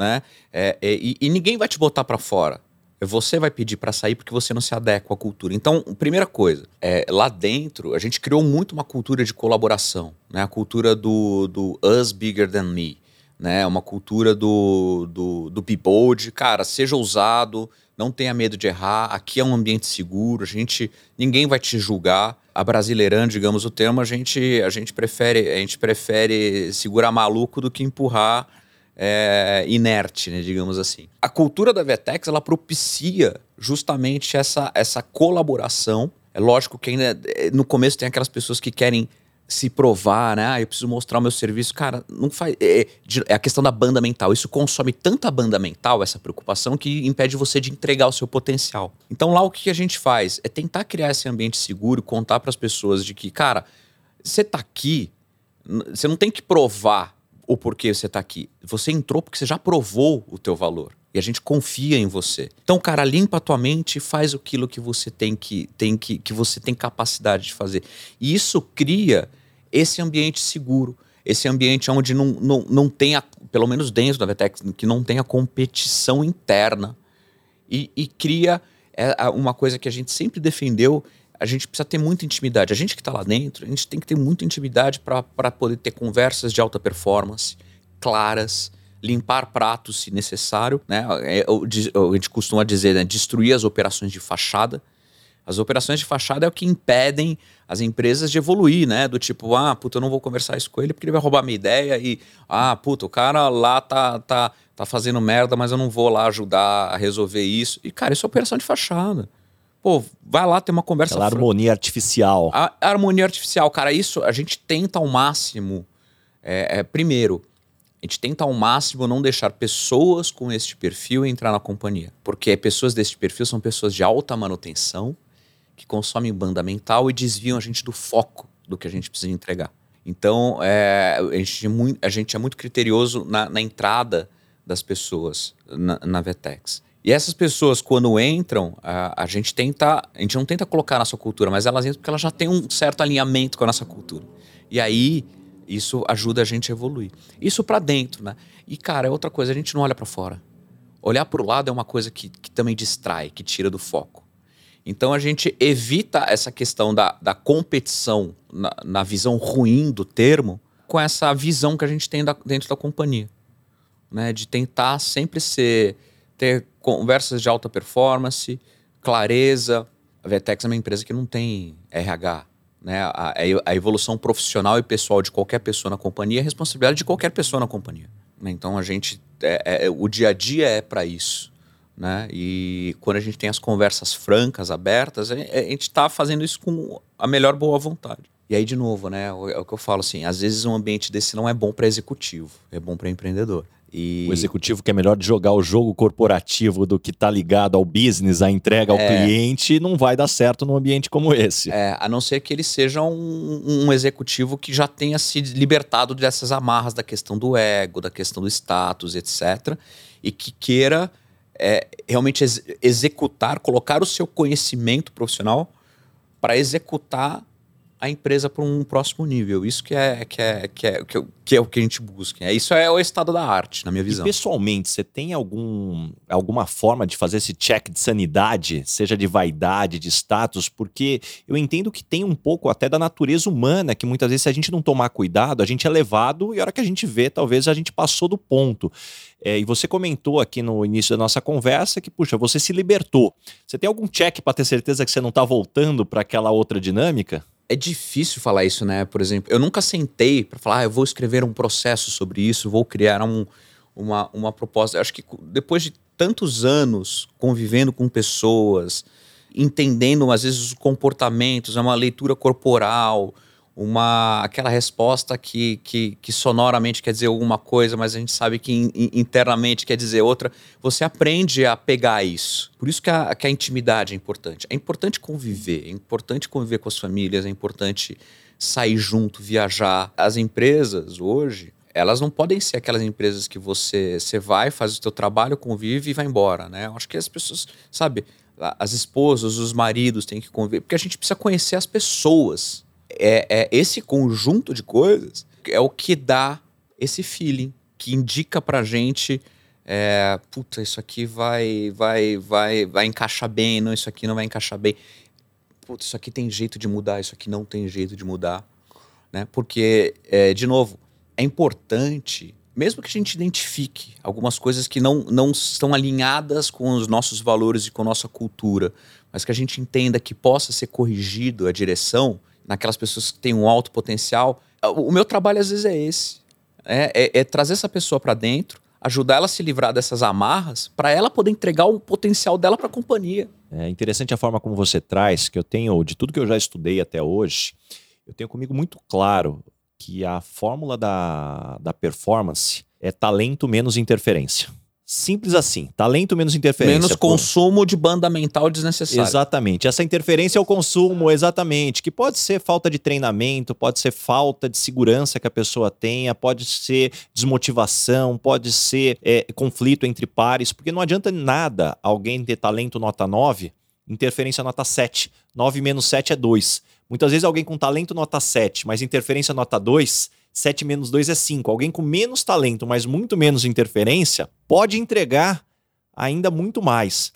né? É, é, e, e, ninguém vai te botar para fora. Você vai pedir para sair porque você não se adequa à cultura. Então, primeira coisa, é, lá dentro a gente criou muito uma cultura de colaboração, né? A cultura do, do us bigger than me, né? Uma cultura do, do, do be bold, cara, seja ousado, não tenha medo de errar. Aqui é um ambiente seguro, a gente, ninguém vai te julgar. A brasileirando, digamos o termo, a gente, a gente prefere, a gente prefere segurar maluco do que empurrar é, inerte, né, digamos assim. A cultura da Vetex ela propicia justamente essa, essa colaboração. É lógico que ainda é, no começo tem aquelas pessoas que querem se provar, né? Ah, eu preciso mostrar o meu serviço. Cara, não faz. É, é, a questão da banda mental. Isso consome tanta banda mental, essa preocupação, que impede você de entregar o seu potencial. Então, lá o que a gente faz é tentar criar esse ambiente seguro, contar para as pessoas de que, cara, você tá aqui, você não tem que provar o porquê você está aqui. Você entrou porque você já provou o teu valor. E a gente confia em você. Então, cara, limpa a tua mente e faz aquilo que você tem que, tem que, que você tem capacidade de fazer. E isso cria esse ambiente seguro. Esse ambiente onde não, não, não tenha, pelo menos dentro da Vetex, que não tenha competição interna. E, e cria é, uma coisa que a gente sempre defendeu, a gente precisa ter muita intimidade. A gente que está lá dentro, a gente tem que ter muita intimidade para poder ter conversas de alta performance, claras, limpar pratos se necessário. Né? É, a gente costuma dizer, né? destruir as operações de fachada. As operações de fachada é o que impedem as empresas de evoluir, né? Do tipo, ah, puta, eu não vou conversar isso com ele porque ele vai roubar minha ideia e, ah, puta, o cara lá tá, tá, tá fazendo merda, mas eu não vou lá ajudar a resolver isso. E, cara, isso é operação de fachada. Pô, vai lá ter uma conversa. Aquela harmonia artificial. A, a, harmonia artificial, cara, isso a gente tenta ao máximo. É, é, primeiro, a gente tenta ao máximo não deixar pessoas com este perfil entrar na companhia. Porque pessoas deste perfil são pessoas de alta manutenção, que consomem banda mental e desviam a gente do foco do que a gente precisa entregar. Então, é, a, gente é muito, a, gente é muito, criterioso na, na entrada das pessoas na, na, Vetex. E essas pessoas, quando entram, a, a, gente tenta. A gente não tenta colocar na sua cultura, mas elas entram porque elas já têm um certo alinhamento com a nossa cultura. E aí, isso ajuda a gente a evoluir. Isso para dentro, né? E, cara, é outra coisa, a gente não olha para fora. Olhar para o lado é uma coisa que, que também distrai, que tira do foco. Então a gente evita essa questão da, da competição na, na, visão ruim do termo com essa visão que a gente tem da, dentro da companhia. Né? De tentar sempre ser ter conversas de alta performance, clareza. A Vetex é uma empresa que não tem RH. Né? A, a evolução profissional e pessoal de qualquer pessoa na companhia é responsabilidade de qualquer pessoa na companhia. Né? Então a gente. É, é, o dia a dia é para isso. Né? E quando a gente tem as conversas francas, abertas, a gente está fazendo isso com a melhor boa vontade. E aí, de novo, né, é o que eu falo assim, às vezes um ambiente desse não é bom para executivo, é bom para empreendedor. E... O executivo que é melhor de jogar o jogo corporativo do que tá ligado ao business, à entrega ao é... cliente, não vai dar certo num ambiente como esse. É, a não ser que ele seja um, um, executivo que já tenha se libertado dessas amarras da questão do ego, da questão do status, etc. E que queira é, realmente ex executar, colocar o seu conhecimento profissional para executar a empresa para um próximo nível. Isso que é, que é, que é, que é, que é o que a gente busca. É, isso é o estado da arte, na minha visão. E pessoalmente, você tem algum, alguma forma de fazer esse check de sanidade, seja de vaidade, de status? Porque eu entendo que tem um pouco até da natureza humana, que muitas vezes, se a gente não tomar cuidado, a gente é levado e a hora que a gente vê, talvez a gente passou do ponto. É, e você comentou aqui no início da nossa conversa que, puxa, você se libertou. Você tem algum check para ter certeza que você não está voltando para aquela outra dinâmica? É difícil falar isso, né? Por exemplo, eu nunca sentei para falar, ah, eu vou escrever um processo sobre isso, vou criar um, uma, uma proposta. Eu acho que depois de tantos anos convivendo com pessoas, entendendo às vezes os comportamentos, é uma leitura corporal, uma aquela resposta que, que, que, sonoramente quer dizer alguma coisa, mas a gente sabe que in, internamente quer dizer outra, você aprende a pegar isso. Por isso que a, que a intimidade é importante. É importante conviver, é importante conviver com as famílias, é importante sair junto, viajar. As empresas hoje, elas não podem ser aquelas empresas que você, você vai, faz o seu trabalho, convive e vai embora, né? Eu acho que as pessoas, sabe, as esposas, os maridos têm que conviver, porque a gente precisa conhecer as pessoas é, é esse conjunto de coisas é o que dá esse feeling que indica pra gente é, puta, isso aqui vai, vai, vai, vai encaixar bem, não, isso aqui não vai encaixar bem. Puta, isso aqui tem jeito de mudar, isso aqui não tem jeito de mudar, né? Porque, é, de novo, é importante, mesmo que a gente identifique algumas coisas que não, não estão alinhadas com os nossos valores e com a nossa cultura, mas que a gente entenda que possa ser corrigido a direção, naquelas pessoas que têm um alto potencial. O meu trabalho às vezes é esse. É, é, é trazer essa pessoa para dentro, ajudar ela a se livrar dessas amarras, para ela poder entregar o potencial dela para a companhia. É interessante a forma como você traz, que eu tenho, de tudo que eu já estudei até hoje, eu tenho comigo muito claro que a fórmula da, da performance é talento menos interferência. Simples assim. Talento menos interferência. Menos consumo de banda mental desnecessário. Exatamente. Essa interferência é o consumo, exatamente. Que pode ser falta de treinamento, pode ser falta de segurança que a pessoa tenha, pode ser desmotivação, pode ser é, conflito entre pares, porque não adianta nada alguém ter talento nota 9, interferência nota 7. 9 menos 7 é 2. Muitas vezes alguém com talento nota 7, mas interferência nota 2 7 menos 2 é 5. Alguém com menos talento, mas muito menos interferência, pode entregar ainda muito mais.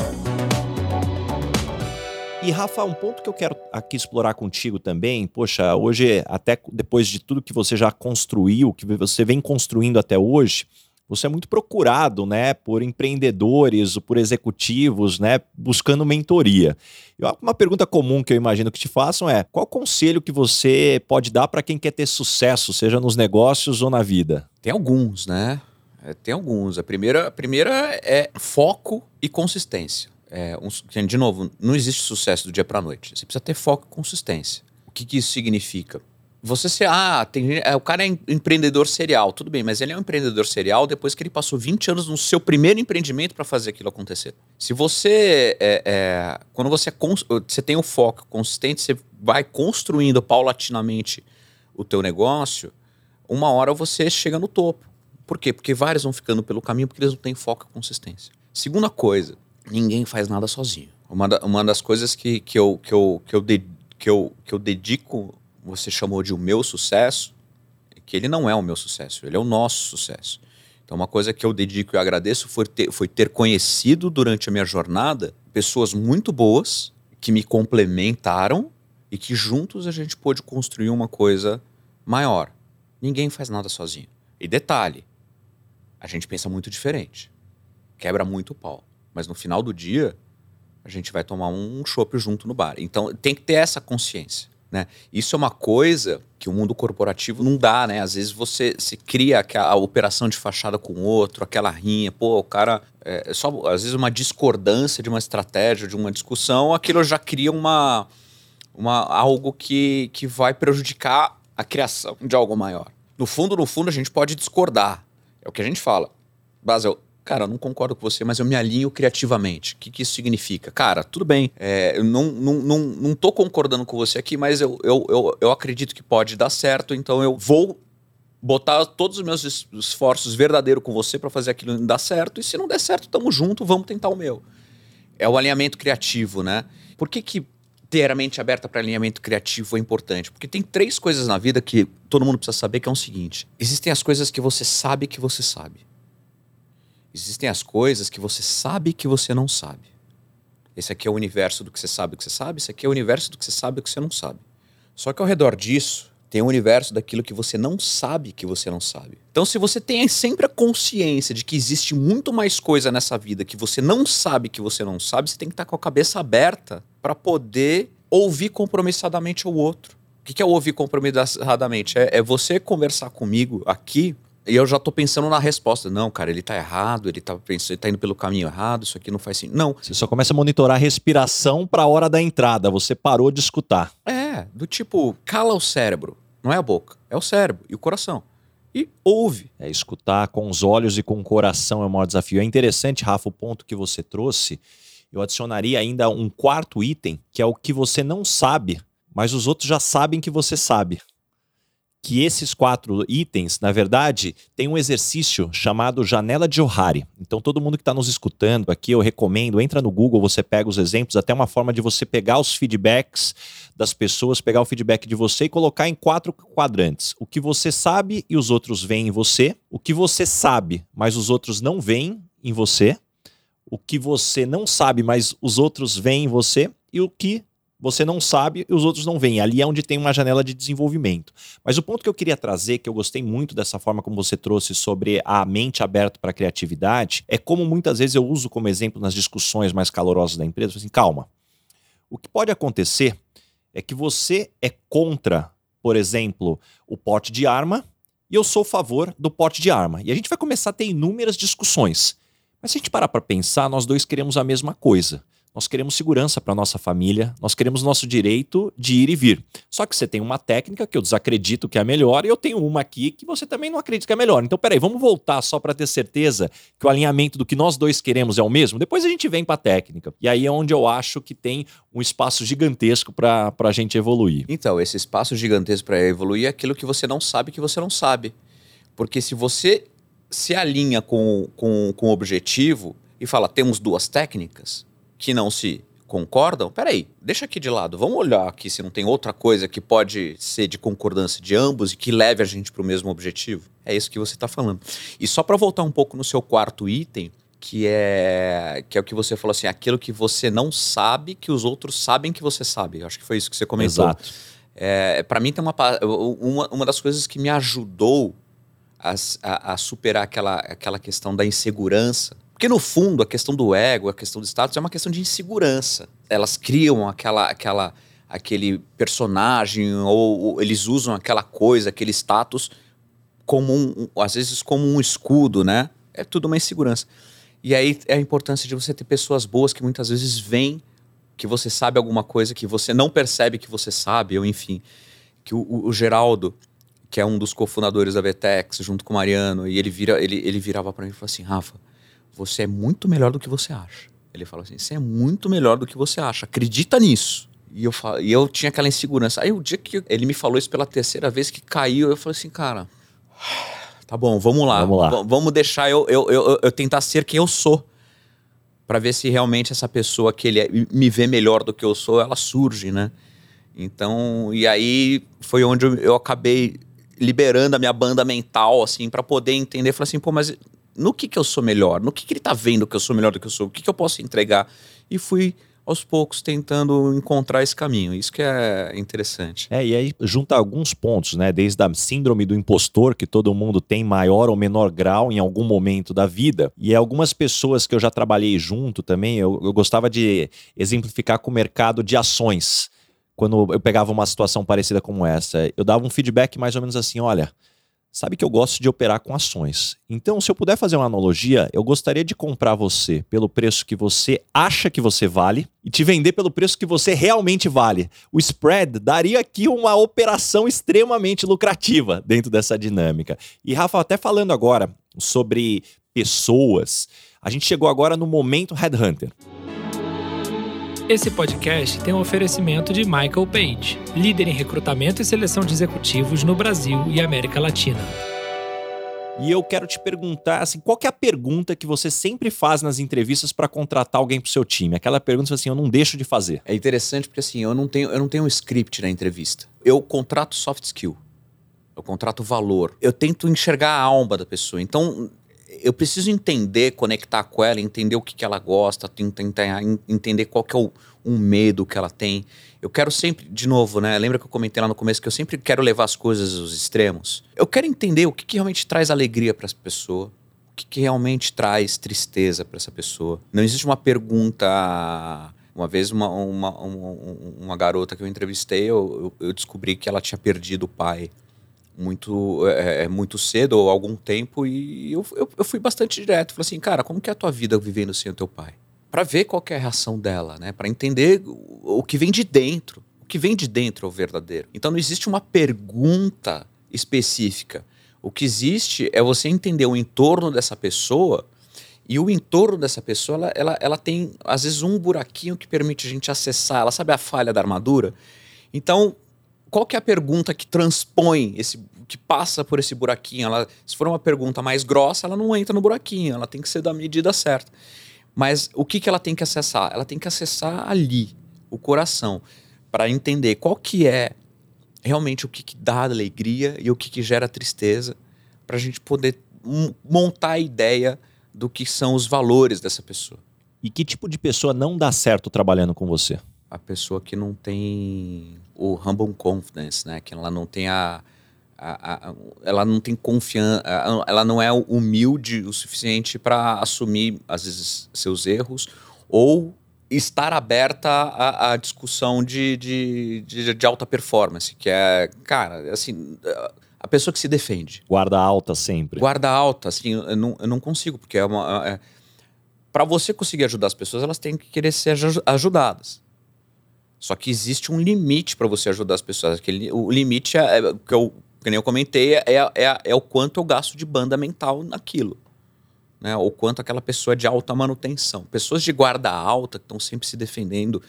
E Rafa, um ponto que eu quero aqui explorar contigo também, poxa, hoje, até depois de tudo que você já construiu, que você vem construindo até hoje, você é muito procurado, né, por empreendedores, por executivos, né, buscando mentoria. E uma pergunta comum que eu imagino que te façam é: qual conselho que você pode dar para quem quer ter sucesso, seja nos negócios ou na vida? Tem alguns, né? É, tem alguns. A primeira, a primeira é foco e consistência. É, um, de novo, não existe sucesso do dia para noite. Você precisa ter foco e consistência. O que, que isso significa? Você se. Ah, tem, é, o cara é empreendedor serial. Tudo bem, mas ele é um empreendedor serial depois que ele passou 20 anos no seu primeiro empreendimento para fazer aquilo acontecer. Se você. É, é, quando você, é você tem o um foco consistente, você vai construindo paulatinamente o teu negócio, uma hora você chega no topo. Por quê? Porque vários vão ficando pelo caminho porque eles não têm foco e consistência. Segunda coisa, ninguém faz nada sozinho. Uma, da, uma das coisas que, que, eu, que, eu, que, eu de, que, eu, que eu dedico você chamou de o meu sucesso, que ele não é o meu sucesso, ele é o nosso sucesso. Então, uma coisa que eu dedico e agradeço foi ter, foi ter conhecido durante a minha jornada pessoas muito boas que me complementaram e que juntos a gente pôde construir uma coisa maior. Ninguém faz nada sozinho. E detalhe, a gente pensa muito diferente. Quebra muito o pau. Mas no final do dia, a gente vai tomar um chopp junto no bar. Então tem que ter essa consciência. Né? Isso é uma coisa que o mundo corporativo não dá, né? Às vezes você se cria a operação de fachada com outro, aquela rinha, pô, o cara é, é só às vezes uma discordância de uma estratégia, de uma discussão, aquilo já cria uma, uma algo que, que vai prejudicar a criação de algo maior. No fundo, no fundo, a gente pode discordar. É o que a gente fala. Basel, cara, não concordo com você, mas eu me alinho criativamente. O que, que isso significa? Cara, tudo bem, é, eu não, não, não, não tô concordando com você aqui, mas eu, eu, eu, eu acredito que pode dar certo, então eu vou botar todos os meus esforços verdadeiros com você para fazer aquilo dar certo, e se não der certo, tamo junto, vamos tentar o meu. É o alinhamento criativo, né? Por que, que ter a mente aberta para alinhamento criativo é importante? Porque tem três coisas na vida que todo mundo precisa saber, que é o seguinte. Existem as coisas que você sabe que você sabe. Existem as coisas que você sabe que você não sabe. Esse aqui é o universo do que você sabe que você sabe, esse aqui é o universo do que você sabe que você não sabe. Só que ao redor disso, tem o um universo daquilo que você não sabe que você não sabe. Então, se você tem sempre a consciência de que existe muito mais coisa nessa vida que você não sabe que você não sabe, você tem que estar com a cabeça aberta para poder ouvir compromissadamente o outro. O que é ouvir compromissadamente? É, é você conversar comigo aqui e eu já tô pensando na resposta. Não, cara, ele tá errado, ele tá pensando, ele tá indo pelo caminho errado, isso aqui não faz sentido. Não. Você só começa a monitorar a respiração para a hora da entrada, você parou de escutar. É, do tipo, cala o cérebro. Não é a boca, é o cérebro e o coração. E ouve. É, escutar com os olhos e com o coração é o maior desafio. É interessante, Rafa, o ponto que você trouxe. Eu adicionaria ainda um quarto item, que é o que você não sabe, mas os outros já sabem que você sabe que esses quatro itens, na verdade, tem um exercício chamado janela de Johari. Então, todo mundo que está nos escutando aqui, eu recomendo, entra no Google, você pega os exemplos, até uma forma de você pegar os feedbacks das pessoas, pegar o feedback de você e colocar em quatro quadrantes. O que você sabe e os outros veem em você, o que você sabe, mas os outros não veem em você, o que você não sabe, mas os outros veem em você, e o que você não sabe e os outros não veem. Ali é onde tem uma janela de desenvolvimento. Mas o ponto que eu queria trazer, que eu gostei muito dessa forma como você trouxe sobre a mente aberta para a criatividade, é como muitas vezes eu uso como exemplo nas discussões mais calorosas da empresa, assim, calma. O que pode acontecer é que você é contra, por exemplo, o porte de arma e eu sou a favor do porte de arma. E a gente vai começar a ter inúmeras discussões. Mas se a gente parar para pensar, nós dois queremos a mesma coisa. Nós queremos segurança para nossa família, nós queremos nosso direito de ir e vir. Só que você tem uma técnica que eu desacredito que é a melhor e eu tenho uma aqui que você também não acredita que é a melhor. Então, peraí, vamos voltar só para ter certeza que o alinhamento do que nós dois queremos é o mesmo? Depois a gente vem para a técnica. E aí é onde eu acho que tem um espaço gigantesco para a gente evoluir. Então, esse espaço gigantesco para evoluir é aquilo que você não sabe que você não sabe. Porque se você se alinha com, com, com o objetivo e fala, temos duas técnicas, que não se concordam, peraí, deixa aqui de lado, vamos olhar aqui se não tem outra coisa que pode ser de concordância de ambos e que leve a gente para o mesmo objetivo. É isso que você está falando. E só para voltar um pouco no seu quarto item, que é que é o que você falou assim, aquilo que você não sabe que os outros sabem que você sabe. Eu acho que foi isso que você comentou. Exato. É, para mim tem uma, uma, uma das coisas que me ajudou a, a, a superar aquela, aquela questão da insegurança porque no fundo, a questão do ego, a questão do status é uma questão de insegurança. Elas criam aquela, aquela, aquele personagem ou, ou eles usam aquela coisa, aquele status como um, às vezes como um escudo, né? É tudo uma insegurança. E aí é a importância de você ter pessoas boas que muitas vezes veem que você sabe alguma coisa que você não percebe que você sabe, ou enfim, que o, o Geraldo, que é um dos cofundadores da Vetex, junto com o Mariano, e ele, vira, ele, ele virava para mim e falou assim: Rafa, você é muito melhor do que você acha. Ele falou assim: você é muito melhor do que você acha, acredita nisso. E eu, e eu tinha aquela insegurança. Aí o dia que ele me falou isso pela terceira vez que caiu, eu falei assim, cara, tá bom, vamos lá. Vamos, lá. Vamos deixar eu, eu, eu, eu tentar ser quem eu sou. para ver se realmente essa pessoa que ele é, me vê melhor do que eu sou, ela surge, né? Então, e aí foi onde eu, eu acabei liberando a minha banda mental, assim, para poder entender. Falei assim, pô, mas no que que eu sou melhor? No que que ele tá vendo que eu sou melhor do que eu sou? O que que eu posso entregar? E fui aos poucos tentando encontrar esse caminho. Isso que é interessante. É, e aí junta alguns pontos, né? Desde a síndrome do impostor, que todo mundo tem maior ou menor grau em algum momento da vida. E algumas pessoas que eu já trabalhei junto também, eu, eu gostava de exemplificar com o mercado de ações quando eu pegava uma situação parecida como essa, eu dava um feedback mais ou menos assim: olha, sabe que eu gosto de operar com ações. Então, se eu puder fazer uma analogia, eu gostaria de comprar você pelo preço que você acha que você vale e te vender pelo preço que você realmente vale. O spread daria aqui uma operação extremamente lucrativa dentro dessa dinâmica. E Rafa, até falando agora sobre pessoas, a gente chegou agora no momento headhunter. Esse podcast tem um oferecimento de Michael Page, líder em recrutamento e seleção de executivos no Brasil e América Latina. E eu quero te perguntar, assim, qual é a pergunta que você sempre faz nas entrevistas para contratar alguém para o seu time? Aquela pergunta assim, eu não deixo de fazer. É interessante porque assim, eu não tenho, eu não tenho um script na entrevista. Eu contrato soft skill. Eu contrato valor. Eu tento enxergar a alma da pessoa. Então, eu preciso entender, conectar com ela, entender o que, que ela gosta, tentar entender qual que é o, um medo que ela tem. Eu quero sempre, de novo, né? Lembra que eu comentei lá no começo que eu sempre quero levar as coisas aos extremos? Eu quero entender o que, que realmente traz alegria para essa pessoa, o que, que realmente traz tristeza para essa pessoa. Não existe uma pergunta. Uma vez, uma, uma, uma, uma garota que eu entrevistei, eu, eu descobri que ela tinha perdido o pai muito é, é, muito cedo ou algum tempo e eu, eu, eu, fui bastante direto. Falei assim, cara, como que é a tua vida vivendo sem o teu pai? Para ver qual é a reação dela, né? Para entender o, o que vem de dentro. O que vem de dentro é o verdadeiro. Então não existe uma pergunta específica. O que existe é você entender o entorno dessa pessoa e o entorno dessa pessoa, ela, ela, ela tem, às vezes, um buraquinho que permite a gente acessar. Ela sabe a falha da armadura? Então, qual que é a pergunta que transpõe esse que passa por esse buraquinho? Ela, se for uma pergunta mais grossa, ela não entra no buraquinho, ela tem que ser da medida certa. Mas o que, que ela tem que acessar? Ela tem que acessar ali, o coração, para entender qual que é realmente o que, que dá alegria e o que, que gera tristeza, para a gente poder montar a ideia do que são os valores dessa pessoa. E que tipo de pessoa não dá certo trabalhando com você? A pessoa que não tem o humble confidence, né? Que ela não tem a, a, a ela não tem confiança, ela não é humilde o suficiente para assumir às vezes seus erros ou estar aberta à, à discussão de, de, de, de, alta performance, que é, cara, assim, a pessoa que se defende. Guarda alta sempre. Guarda alta, assim, eu não, eu não consigo, porque é uma. É, para você conseguir ajudar as pessoas, elas têm que querer ser ajudadas. Só que existe um limite para você ajudar as pessoas. Aquele, o limite, é, é, que, eu, que nem eu comentei, é, é, é o quanto eu gasto de banda mental naquilo. Né? Ou quanto aquela pessoa é de alta manutenção. Pessoas de guarda alta que estão sempre se defendendo.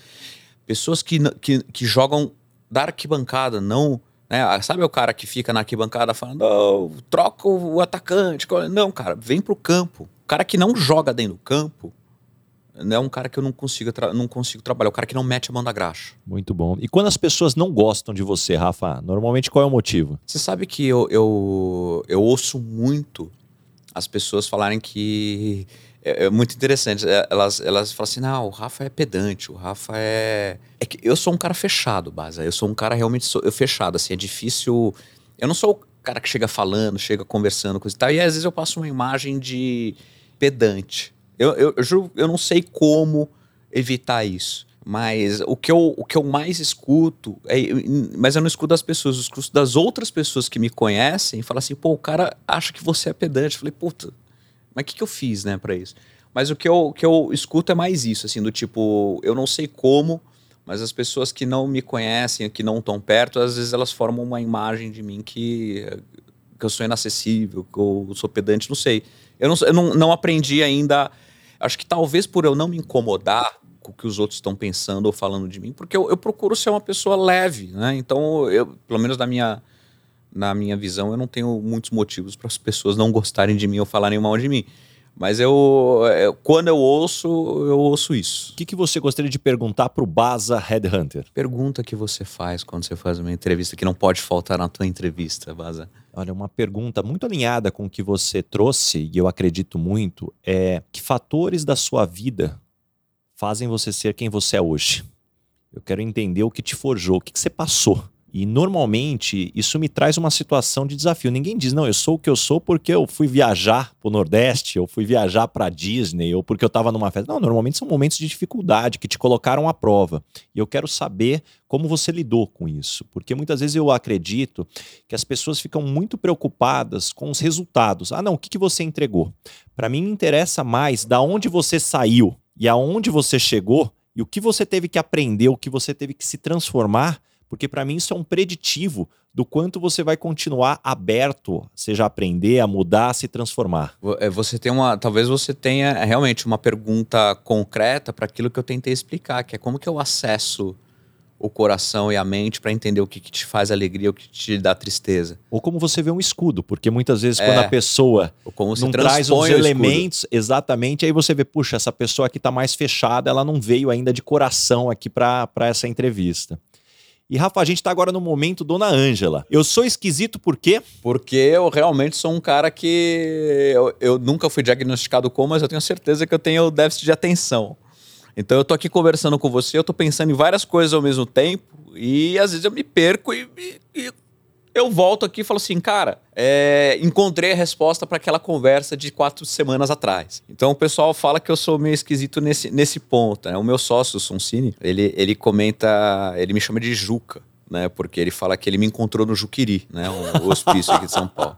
Pessoas que, que, que jogam da arquibancada, não. Né? Ah, sabe o cara que fica na arquibancada falando, oh, troca o atacante. Não, cara, vem pro campo. O cara que não joga dentro do campo, é um cara que eu não consigo, não consigo trabalhar, é o cara que não mete a mão na graxa. Muito bom. E quando as pessoas não gostam de você, Rafa, normalmente qual é o motivo? Você sabe que eu, eu, eu ouço muito as pessoas falarem que. É, é, muito interessante. É, elas, elas falam assim: não, o Rafa é pedante, o Rafa é. É que eu sou um cara fechado, Baza. Eu sou um cara realmente sou, eu fechado. Assim, é difícil. Eu não sou o cara que chega falando, chega conversando, coisa e tal. E às vezes eu passo uma imagem de pedante. Eu, eu, eu juro, eu não sei como evitar isso. Mas o que eu, o que eu mais escuto, é, mas eu não escuto das pessoas, eu escuto das outras pessoas que me conhecem e falam assim, pô, o cara acha que você é pedante. Eu falei, puta, mas o que, que eu fiz, né, pra isso? Mas o que eu, que eu escuto é mais isso, assim, do tipo, eu não sei como Mas as pessoas que não me conhecem, que não estão perto, às vezes elas formam uma imagem de mim que, que eu sou inacessível, que eu sou pedante, não sei. Eu não, eu não, não aprendi ainda. Acho que talvez por eu não me incomodar com o que os outros estão pensando ou falando de mim, porque eu, eu procuro ser uma pessoa leve, né? Então, eu, pelo menos na minha, na minha visão, eu não tenho muitos motivos para as pessoas não gostarem de mim ou falarem mal de mim. Mas eu, eu, quando eu ouço, eu ouço isso. O que, que você gostaria de perguntar para o Baza Headhunter? Pergunta que você faz quando você faz uma entrevista que não pode faltar na tua entrevista, Baza. Olha, uma pergunta muito alinhada com o que você trouxe, e eu acredito muito, é que fatores da sua vida fazem você ser quem você é hoje? Eu quero entender o que te forjou, o que, que você passou e normalmente isso me traz uma situação de desafio. Ninguém diz, não, eu sou o que eu sou porque eu fui viajar para o Nordeste, eu fui viajar para Disney, ou porque eu estava numa festa. Não, normalmente são momentos de dificuldade que te colocaram à prova. E eu quero saber como você lidou com isso. Porque muitas vezes eu acredito que as pessoas ficam muito preocupadas com os resultados. Ah, não, o que, que você entregou? Para mim, me interessa mais da onde você saiu e aonde você chegou e o que você teve que aprender, o que você teve que se transformar porque para mim isso é um preditivo do quanto você vai continuar aberto, seja a aprender, a mudar, a se transformar. É, você tem uma, talvez você tenha é, realmente uma pergunta concreta para aquilo que eu tentei explicar, que é como que eu acesso o coração e a mente para entender o que, que, te faz alegria, o que te dá tristeza. Ou como você vê um escudo, porque muitas vezes é. quando a pessoa não traz os elementos, exatamente, aí você vê, puxa, essa pessoa aqui está mais fechada, ela não veio ainda de coração aqui para essa entrevista. E Rafa, a gente está agora no momento Dona Ângela. Eu sou esquisito por quê? Porque eu realmente sou um cara que eu, eu nunca fui diagnosticado com, mas eu tenho certeza que eu tenho déficit de atenção. Então eu tô aqui conversando com você, eu tô pensando em várias coisas ao mesmo tempo e às vezes eu me perco e, e, e eu volto aqui e falo assim, cara, é, encontrei a resposta para aquela conversa de quatro semanas atrás. Então o pessoal fala que eu sou meio esquisito nesse, nesse ponto. Né? O meu sócio, o Soncini, ele, ele comenta, ele me chama de Juca. Né, porque ele fala que ele me encontrou no Juquiri, né, o hospício aqui de São Paulo.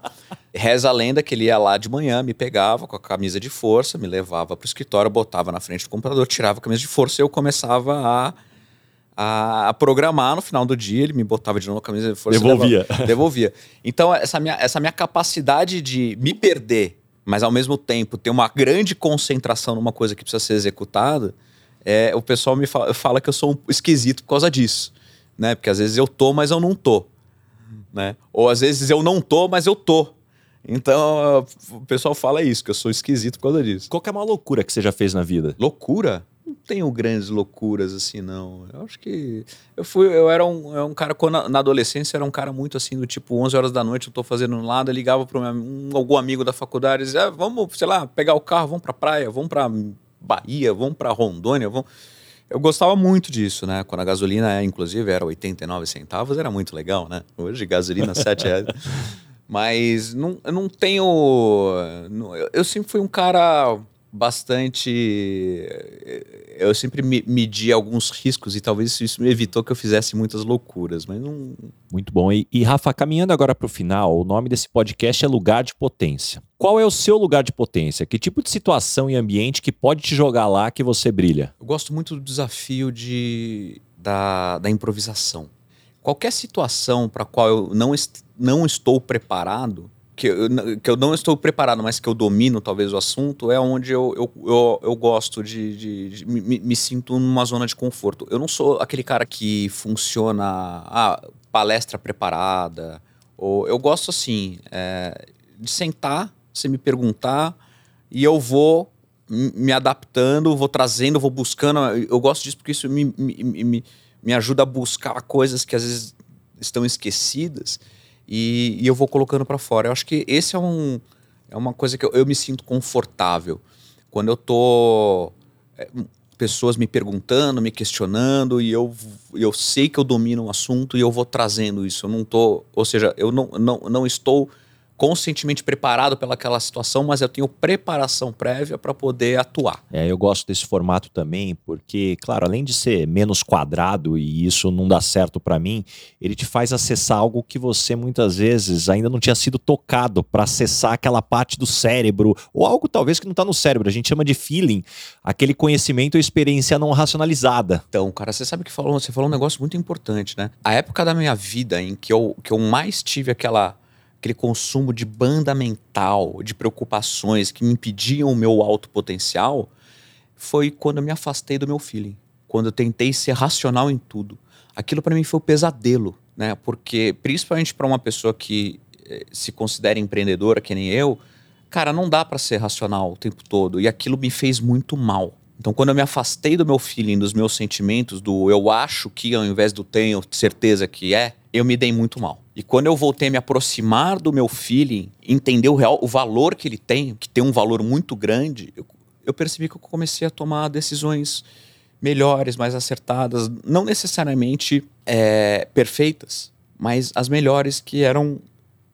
Reza a lenda que ele ia lá de manhã, me pegava com a camisa de força, me levava para o escritório, botava na frente do computador, tirava a camisa de força e eu começava a a, programar no final do dia, ele me botava de novo a camisa de força. Devolvia. devolvia. Então, essa minha, essa minha capacidade de me perder, mas ao mesmo tempo ter uma grande concentração numa coisa que precisa ser executada, é, o pessoal me fala, fala que eu sou um esquisito por causa disso. Né? Porque às vezes eu tô, mas eu não tô. Né? Ou às vezes eu não tô, mas eu tô. Então, o pessoal fala isso, que eu sou esquisito por causa disso. Qual é uma loucura que você já fez na vida? Loucura? Não tenho grandes loucuras assim, não. Eu acho que. Eu fui. Eu era um, eu um cara, quando, na adolescência, era um cara muito assim, do tipo, 11 horas da noite, eu tô fazendo nada, ligava para um, algum amigo da faculdade e dizia, ah, vamos, sei lá, pegar o carro, vamos pra praia, vamos pra Bahia, vamos pra Rondônia, vamos. Eu gostava muito disso, né? Quando a gasolina, inclusive, era 89 centavos, era muito legal, né? Hoje, gasolina, 7 reais. Mas não, eu não tenho. eu sempre fui um cara bastante. Eu sempre medi alguns riscos e talvez isso me evitou que eu fizesse muitas loucuras, mas não. Muito bom. E, e Rafa, caminhando agora para o final, o nome desse podcast é Lugar de Potência. Qual é o seu lugar de potência? Que tipo de situação e ambiente que pode te jogar lá que você brilha? Eu gosto muito do desafio de, da, da improvisação. Qualquer situação para qual eu não, est não estou preparado, que eu, que eu não estou preparado, mas que eu domino talvez o assunto, é onde eu, eu, eu, eu gosto de, de, de me, me, sinto numa zona de conforto. Eu não sou aquele cara que funciona, ah, palestra preparada, ou eu gosto assim, é, de sentar, você me perguntar, e eu vou me adaptando, vou trazendo, vou buscando. Eu gosto disso porque isso me, me, me, me ajuda a buscar coisas que às vezes estão esquecidas e, e eu vou colocando para fora. Eu acho que esse é, um, é uma coisa que eu, eu me sinto confortável. Quando eu tô. É, pessoas me perguntando, me questionando, e eu, eu sei que eu domino o assunto e eu vou trazendo isso. Eu não tô. Ou seja, eu não, não, não estou conscientemente preparado pelaquela situação, mas eu tenho preparação prévia para poder atuar. É, eu gosto desse formato também, porque, claro, além de ser menos quadrado e isso não dá certo para mim, ele te faz acessar algo que você muitas vezes ainda não tinha sido tocado para acessar aquela parte do cérebro, ou algo talvez que não está no cérebro, a gente chama de feeling, aquele conhecimento ou experiência não racionalizada. Então, cara, você sabe que falou, você falou um negócio muito importante, né? A época da minha vida em que eu, que eu mais tive aquela aquele consumo de banda mental, de preocupações que me impediam o meu alto potencial, foi quando eu me afastei do meu feeling, quando eu tentei ser racional em tudo. Aquilo para mim foi um pesadelo, né? Porque principalmente para uma pessoa que eh, se considera empreendedora, que nem eu, cara, não dá para ser racional o tempo todo e aquilo me fez muito mal. Então, quando eu me afastei do meu feeling, dos meus sentimentos, do eu acho que ao invés do tenho certeza que é, eu me dei muito mal. E quando eu voltei a me aproximar do meu feeling, entender o real, o valor que ele tem, que tem um valor muito grande, eu, eu percebi que eu comecei a tomar decisões melhores, mais acertadas, não necessariamente é, perfeitas, mas as melhores que eram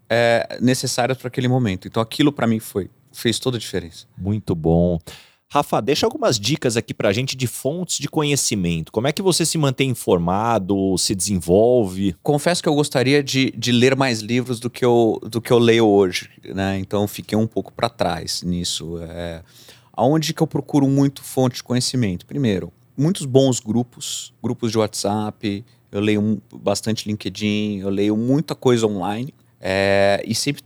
é, necessárias para aquele momento. Então aquilo para mim foi fez toda a diferença. Muito bom. Rafa, deixa algumas dicas aqui para a gente de fontes de conhecimento. Como é que você se mantém informado, se desenvolve? Confesso que eu gostaria de, de ler mais livros do que eu, do que eu leio hoje, né? Então fiquei um pouco para trás nisso. É... Aonde que eu procuro muito fonte de conhecimento? Primeiro, muitos bons grupos, grupos de WhatsApp, eu leio bastante LinkedIn, eu leio muita coisa online. É... e sempre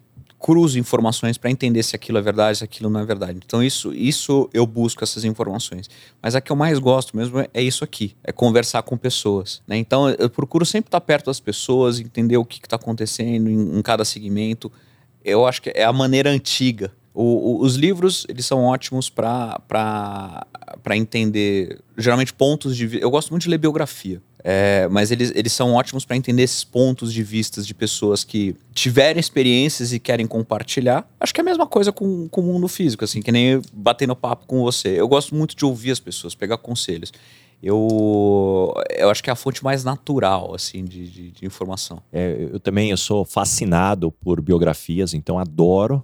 cruzo informações para entender se aquilo é verdade, se aquilo não é verdade. Então isso, isso eu busco essas informações. Mas a que eu mais gosto mesmo é, é isso aqui, é conversar com pessoas. Né? Então eu procuro sempre estar perto das pessoas, entender o que está acontecendo em, em, cada segmento. Eu acho que é a maneira antiga. O, o, os livros eles são ótimos para entender geralmente pontos de eu gosto muito de ler biografia é, mas eles, eles são ótimos para entender esses pontos de vistas de pessoas que tiveram experiências e querem compartilhar. Acho que é a mesma coisa com, com o mundo físico, assim, que nem batendo papo com você. Eu gosto muito de ouvir as pessoas, pegar conselhos. Eu, eu acho que é a fonte mais natural assim de, de, de informação. É, eu também eu sou fascinado por biografias, então adoro.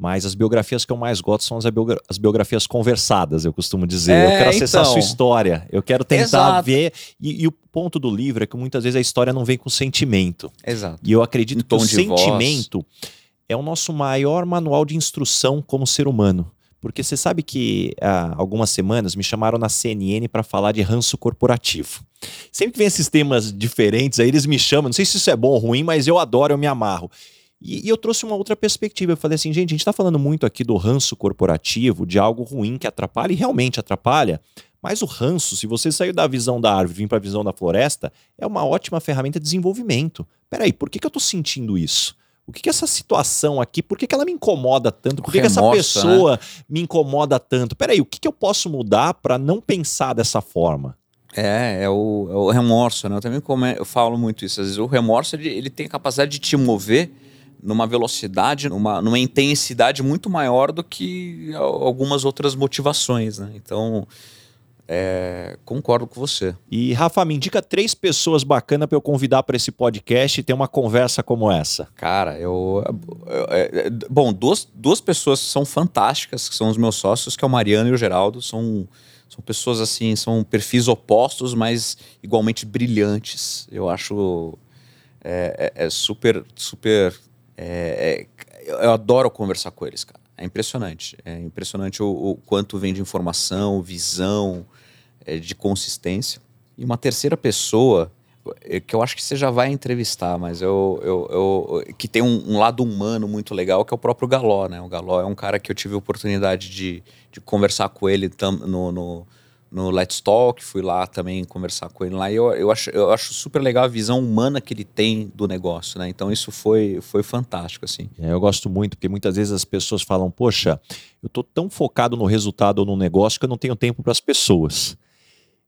Mas as biografias que eu mais gosto são as, biografias conversadas, eu costumo dizer. É, eu quero acessar então, a sua história. Eu quero tentar Exato. ver. E, e, o ponto do livro é que muitas vezes a história não vem com sentimento. Exato. E eu acredito que o sentimento voz. é o nosso maior manual de instrução como ser humano. Porque você sabe que há algumas semanas me chamaram na CNN para falar de ranço corporativo. Sempre que vem esses temas diferentes, aí eles me chamam. Não sei se isso é bom ou ruim, mas eu adoro, eu me amarro. E, e, eu trouxe uma outra perspectiva. Eu falei assim, gente, a gente está falando muito aqui do ranço corporativo, de algo ruim que atrapalha, e realmente atrapalha. Mas o ranço, se você sair da visão da árvore e vir para a visão da floresta, é uma ótima ferramenta de desenvolvimento. Peraí, por que, que eu estou sentindo isso? O que, que essa situação aqui, por que, que ela me incomoda tanto? Por que, remorso, que essa pessoa né? me incomoda tanto? Peraí, o que, que eu posso mudar para não pensar dessa forma? É, é o, é o remorso, né? Eu também como eu falo muito isso. Às vezes o remorso ele, ele tem a capacidade de te mover numa velocidade, numa, numa intensidade muito maior do que algumas outras motivações, né? Então, é, concordo com você. E Rafa, me indica três pessoas bacanas para eu convidar para esse podcast e ter uma conversa como essa. Cara, eu, eu, é, bom, duas, duas pessoas são fantásticas, que são os meus sócios, que é o Mariano e o Geraldo, são são pessoas assim, são perfis opostos, mas igualmente brilhantes. Eu acho é, é, é super, super é, é, eu adoro conversar com eles, cara. É impressionante. É impressionante o, o quanto vem de informação, visão, é, de consistência. E uma terceira pessoa, é, que eu acho que você já vai entrevistar, mas eu, eu, eu que tem um, um, lado humano muito legal, que é o próprio Galó, né? O Galó é um cara que eu tive a oportunidade de, de conversar com ele tam, no, no no Let's Talk, fui lá também conversar com ele lá. E eu, eu, acho, eu acho super legal a visão humana que ele tem do negócio, né? Então isso foi, foi fantástico, assim. É, eu gosto muito, porque muitas vezes as pessoas falam, poxa, eu tô tão focado no resultado ou no negócio que eu não tenho tempo para as pessoas.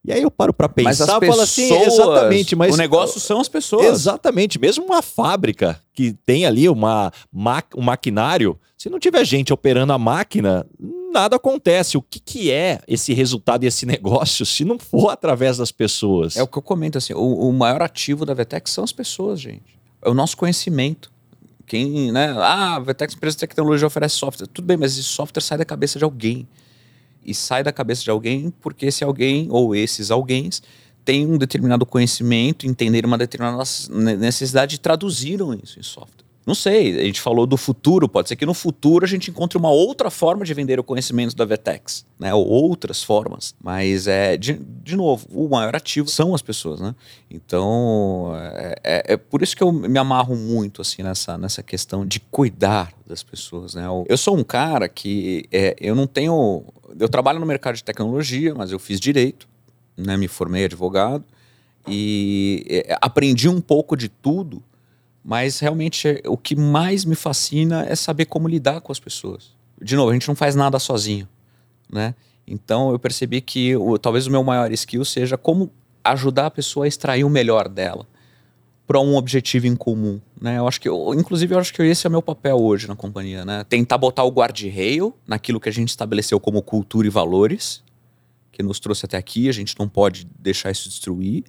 E aí eu paro para pensar e falo assim, exatamente, mas o negócio são as pessoas. Exatamente, mesmo uma fábrica que tem ali uma, um maquinário, se não tiver gente operando a máquina, nada acontece. O que, que é esse resultado e esse negócio se não for através das pessoas? É o que eu comento assim, o, o maior ativo da Vetex são as pessoas, gente. É o nosso conhecimento Quem, né? Ah, a Vertex empresa de tecnologia oferece software. Tudo bem, mas esse software sai da cabeça de alguém. E sai da cabeça de alguém porque esse alguém ou esses alguém têm um determinado conhecimento, entenderam uma determinada necessidade e traduziram isso em software. Não sei, a gente falou do futuro, pode ser que no futuro a gente encontre uma outra forma de vender o conhecimento da Vetex, né? Ou outras formas. Mas, é, de, de novo, o maior ativo são as pessoas, né? Então, é, é, é, por isso que eu me amarro muito, assim, nessa, nessa questão de cuidar das pessoas, né? Eu sou um cara que é, eu não tenho... Eu trabalho no mercado de tecnologia, mas eu fiz direito, né? Me formei advogado e é, aprendi um pouco de tudo mas realmente o que mais me fascina é saber como lidar com as pessoas. De novo, a gente não faz nada sozinho, né? Então eu percebi que o, talvez o meu maior skill seja como ajudar a pessoa a extrair o melhor dela para um objetivo em comum, né? Eu acho que, eu, inclusive, eu acho que esse é o meu papel hoje na companhia, né? Tentar botar o guarda-rail naquilo que a gente estabeleceu como cultura e valores, que nos trouxe até aqui, a gente não pode deixar isso destruir,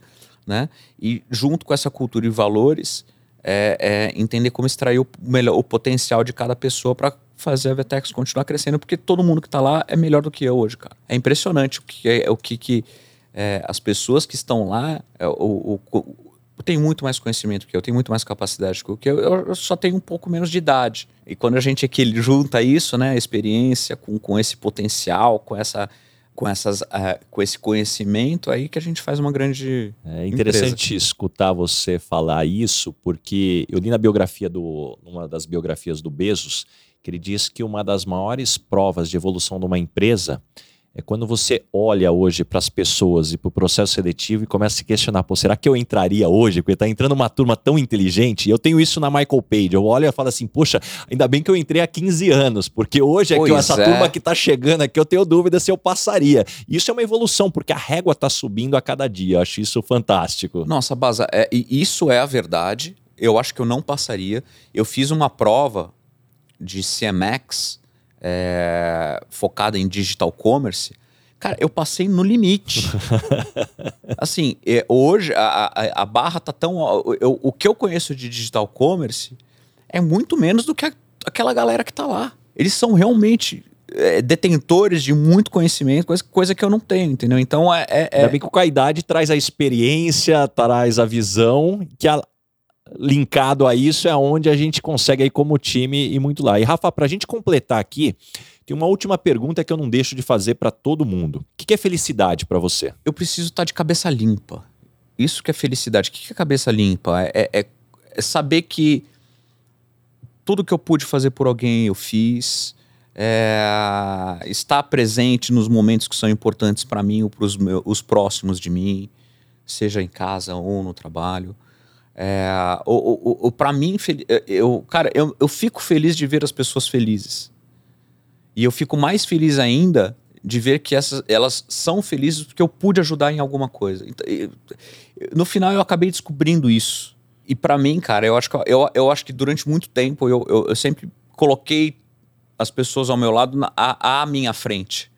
né? E junto com essa cultura e valores, é, é entender como extrair o, melhor, o potencial de cada pessoa para fazer a Vetex continuar crescendo, porque todo mundo que está lá é melhor do que eu hoje, cara. É impressionante o que, é, o que, que é, as pessoas que estão lá é, o, o, tem muito mais conhecimento que eu, tenho muito mais capacidade que eu, eu só tenho um pouco menos de idade. E quando a gente aqui junta isso, né, experiência com, com esse potencial, com essa com, essas, uh, com esse conhecimento aí que a gente faz uma grande. É interessante empresa. escutar você falar isso, porque eu li na biografia do. uma das biografias do Bezos, que ele diz que uma das maiores provas de evolução de uma empresa é quando você olha hoje para as pessoas e para o processo seletivo e começa a se questionar, pô, será que eu entraria hoje? Porque está entrando uma turma tão inteligente. E eu tenho isso na Michael Page. Eu olho e falo assim, poxa, ainda bem que eu entrei há 15 anos, porque hoje é pois que essa é. turma que está chegando aqui, eu tenho dúvida se eu passaria. Isso é uma evolução, porque a régua está subindo a cada dia. Eu acho isso fantástico. Nossa, Baza, é, isso é a verdade. Eu acho que eu não passaria. Eu fiz uma prova de CMX é, focada em digital commerce, cara, eu passei no limite. assim, é, hoje a, a, a, barra tá tão. Eu, o que eu conheço de digital commerce é muito menos do que a, aquela galera que tá lá. Eles são realmente é, detentores de muito conhecimento, coisa, coisa que eu não tenho, entendeu? Então é. é, é... Ainda bem que com a idade traz a experiência, traz a visão, que a, linkado a isso é onde a gente consegue aí como time ir muito lá. E Rafa, para a gente completar aqui, tem uma última pergunta que eu não deixo de fazer para todo mundo. O que é felicidade para você? Eu preciso estar tá de cabeça limpa. Isso que é felicidade. O que é cabeça limpa? É, é, é saber que tudo que eu pude fazer por alguém eu fiz. É, estar presente nos momentos que são importantes para mim ou para os próximos de mim, seja em casa ou no trabalho. É, o, o, o para mim, eu, cara, eu, eu fico feliz de ver as pessoas felizes. E eu fico mais feliz ainda de ver que essas, elas são felizes porque eu pude ajudar em alguma coisa. Então, no final, eu acabei descobrindo isso. E para mim, cara, eu acho que, eu, eu acho que durante muito tempo eu, eu, eu sempre coloquei as pessoas ao meu lado na, à, à minha frente.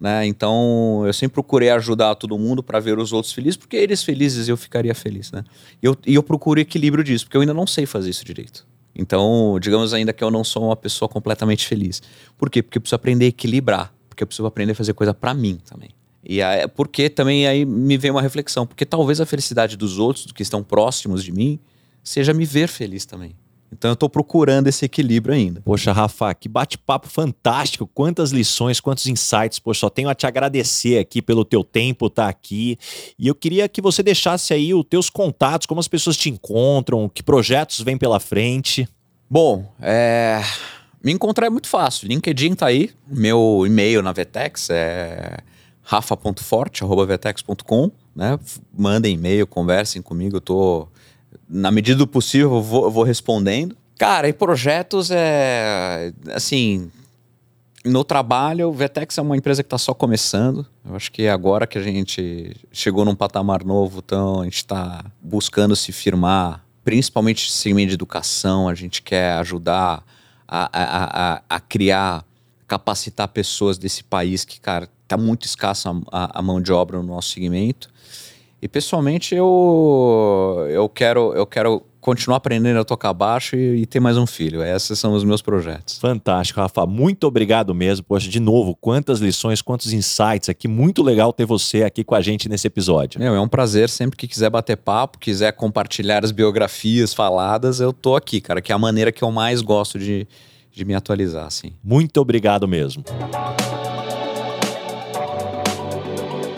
Né? Então eu sempre procurei ajudar todo mundo para ver os outros felizes, porque eles felizes eu ficaria feliz. Né? E eu, e eu procuro equilíbrio disso, porque eu ainda não sei fazer isso direito. Então, digamos ainda que eu não sou uma pessoa completamente feliz. Por quê? Porque eu preciso aprender a equilibrar, porque eu preciso aprender a fazer coisa para mim também. E aí, porque também aí me vem uma reflexão, porque talvez a felicidade dos outros, que estão próximos de mim, seja me ver feliz também. Então eu estou procurando esse equilíbrio ainda. Poxa, Rafa, que bate-papo fantástico. Quantas lições, quantos insights. Poxa, só tenho a te agradecer aqui pelo teu tempo estar tá aqui. E eu queria que você deixasse aí os teus contatos, como as pessoas te encontram, que projetos vêm pela frente. Bom, é... me encontrar é muito fácil. LinkedIn tá aí. Meu e-mail na Vetex é rafa.forte.vetex.com. Né? Mandem e-mail, conversem comigo. Eu tô na medida do possível, eu vou, eu vou respondendo. Cara, e projetos é. Assim. No trabalho, o Vetex é uma empresa que está só começando. Eu acho que agora que a gente chegou num patamar novo, então a gente está buscando se firmar, principalmente no segmento de educação. A gente quer ajudar a, a, a, a criar, capacitar pessoas desse país que, cara, está muito escassa a, a mão de obra no nosso segmento. E pessoalmente eu eu quero eu quero continuar aprendendo a tocar baixo e, e, ter mais um filho. Esses são os meus projetos. Fantástico, Rafa. Muito obrigado mesmo. Poxa, de novo, quantas lições, quantos insights aqui. Muito legal ter você aqui com a gente nesse episódio. Meu, é um prazer. Sempre que quiser bater papo, quiser compartilhar as biografias faladas, eu tô aqui, cara, que é a maneira que eu mais gosto de, de me atualizar, assim. Muito obrigado mesmo.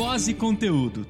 voz e conteúdo.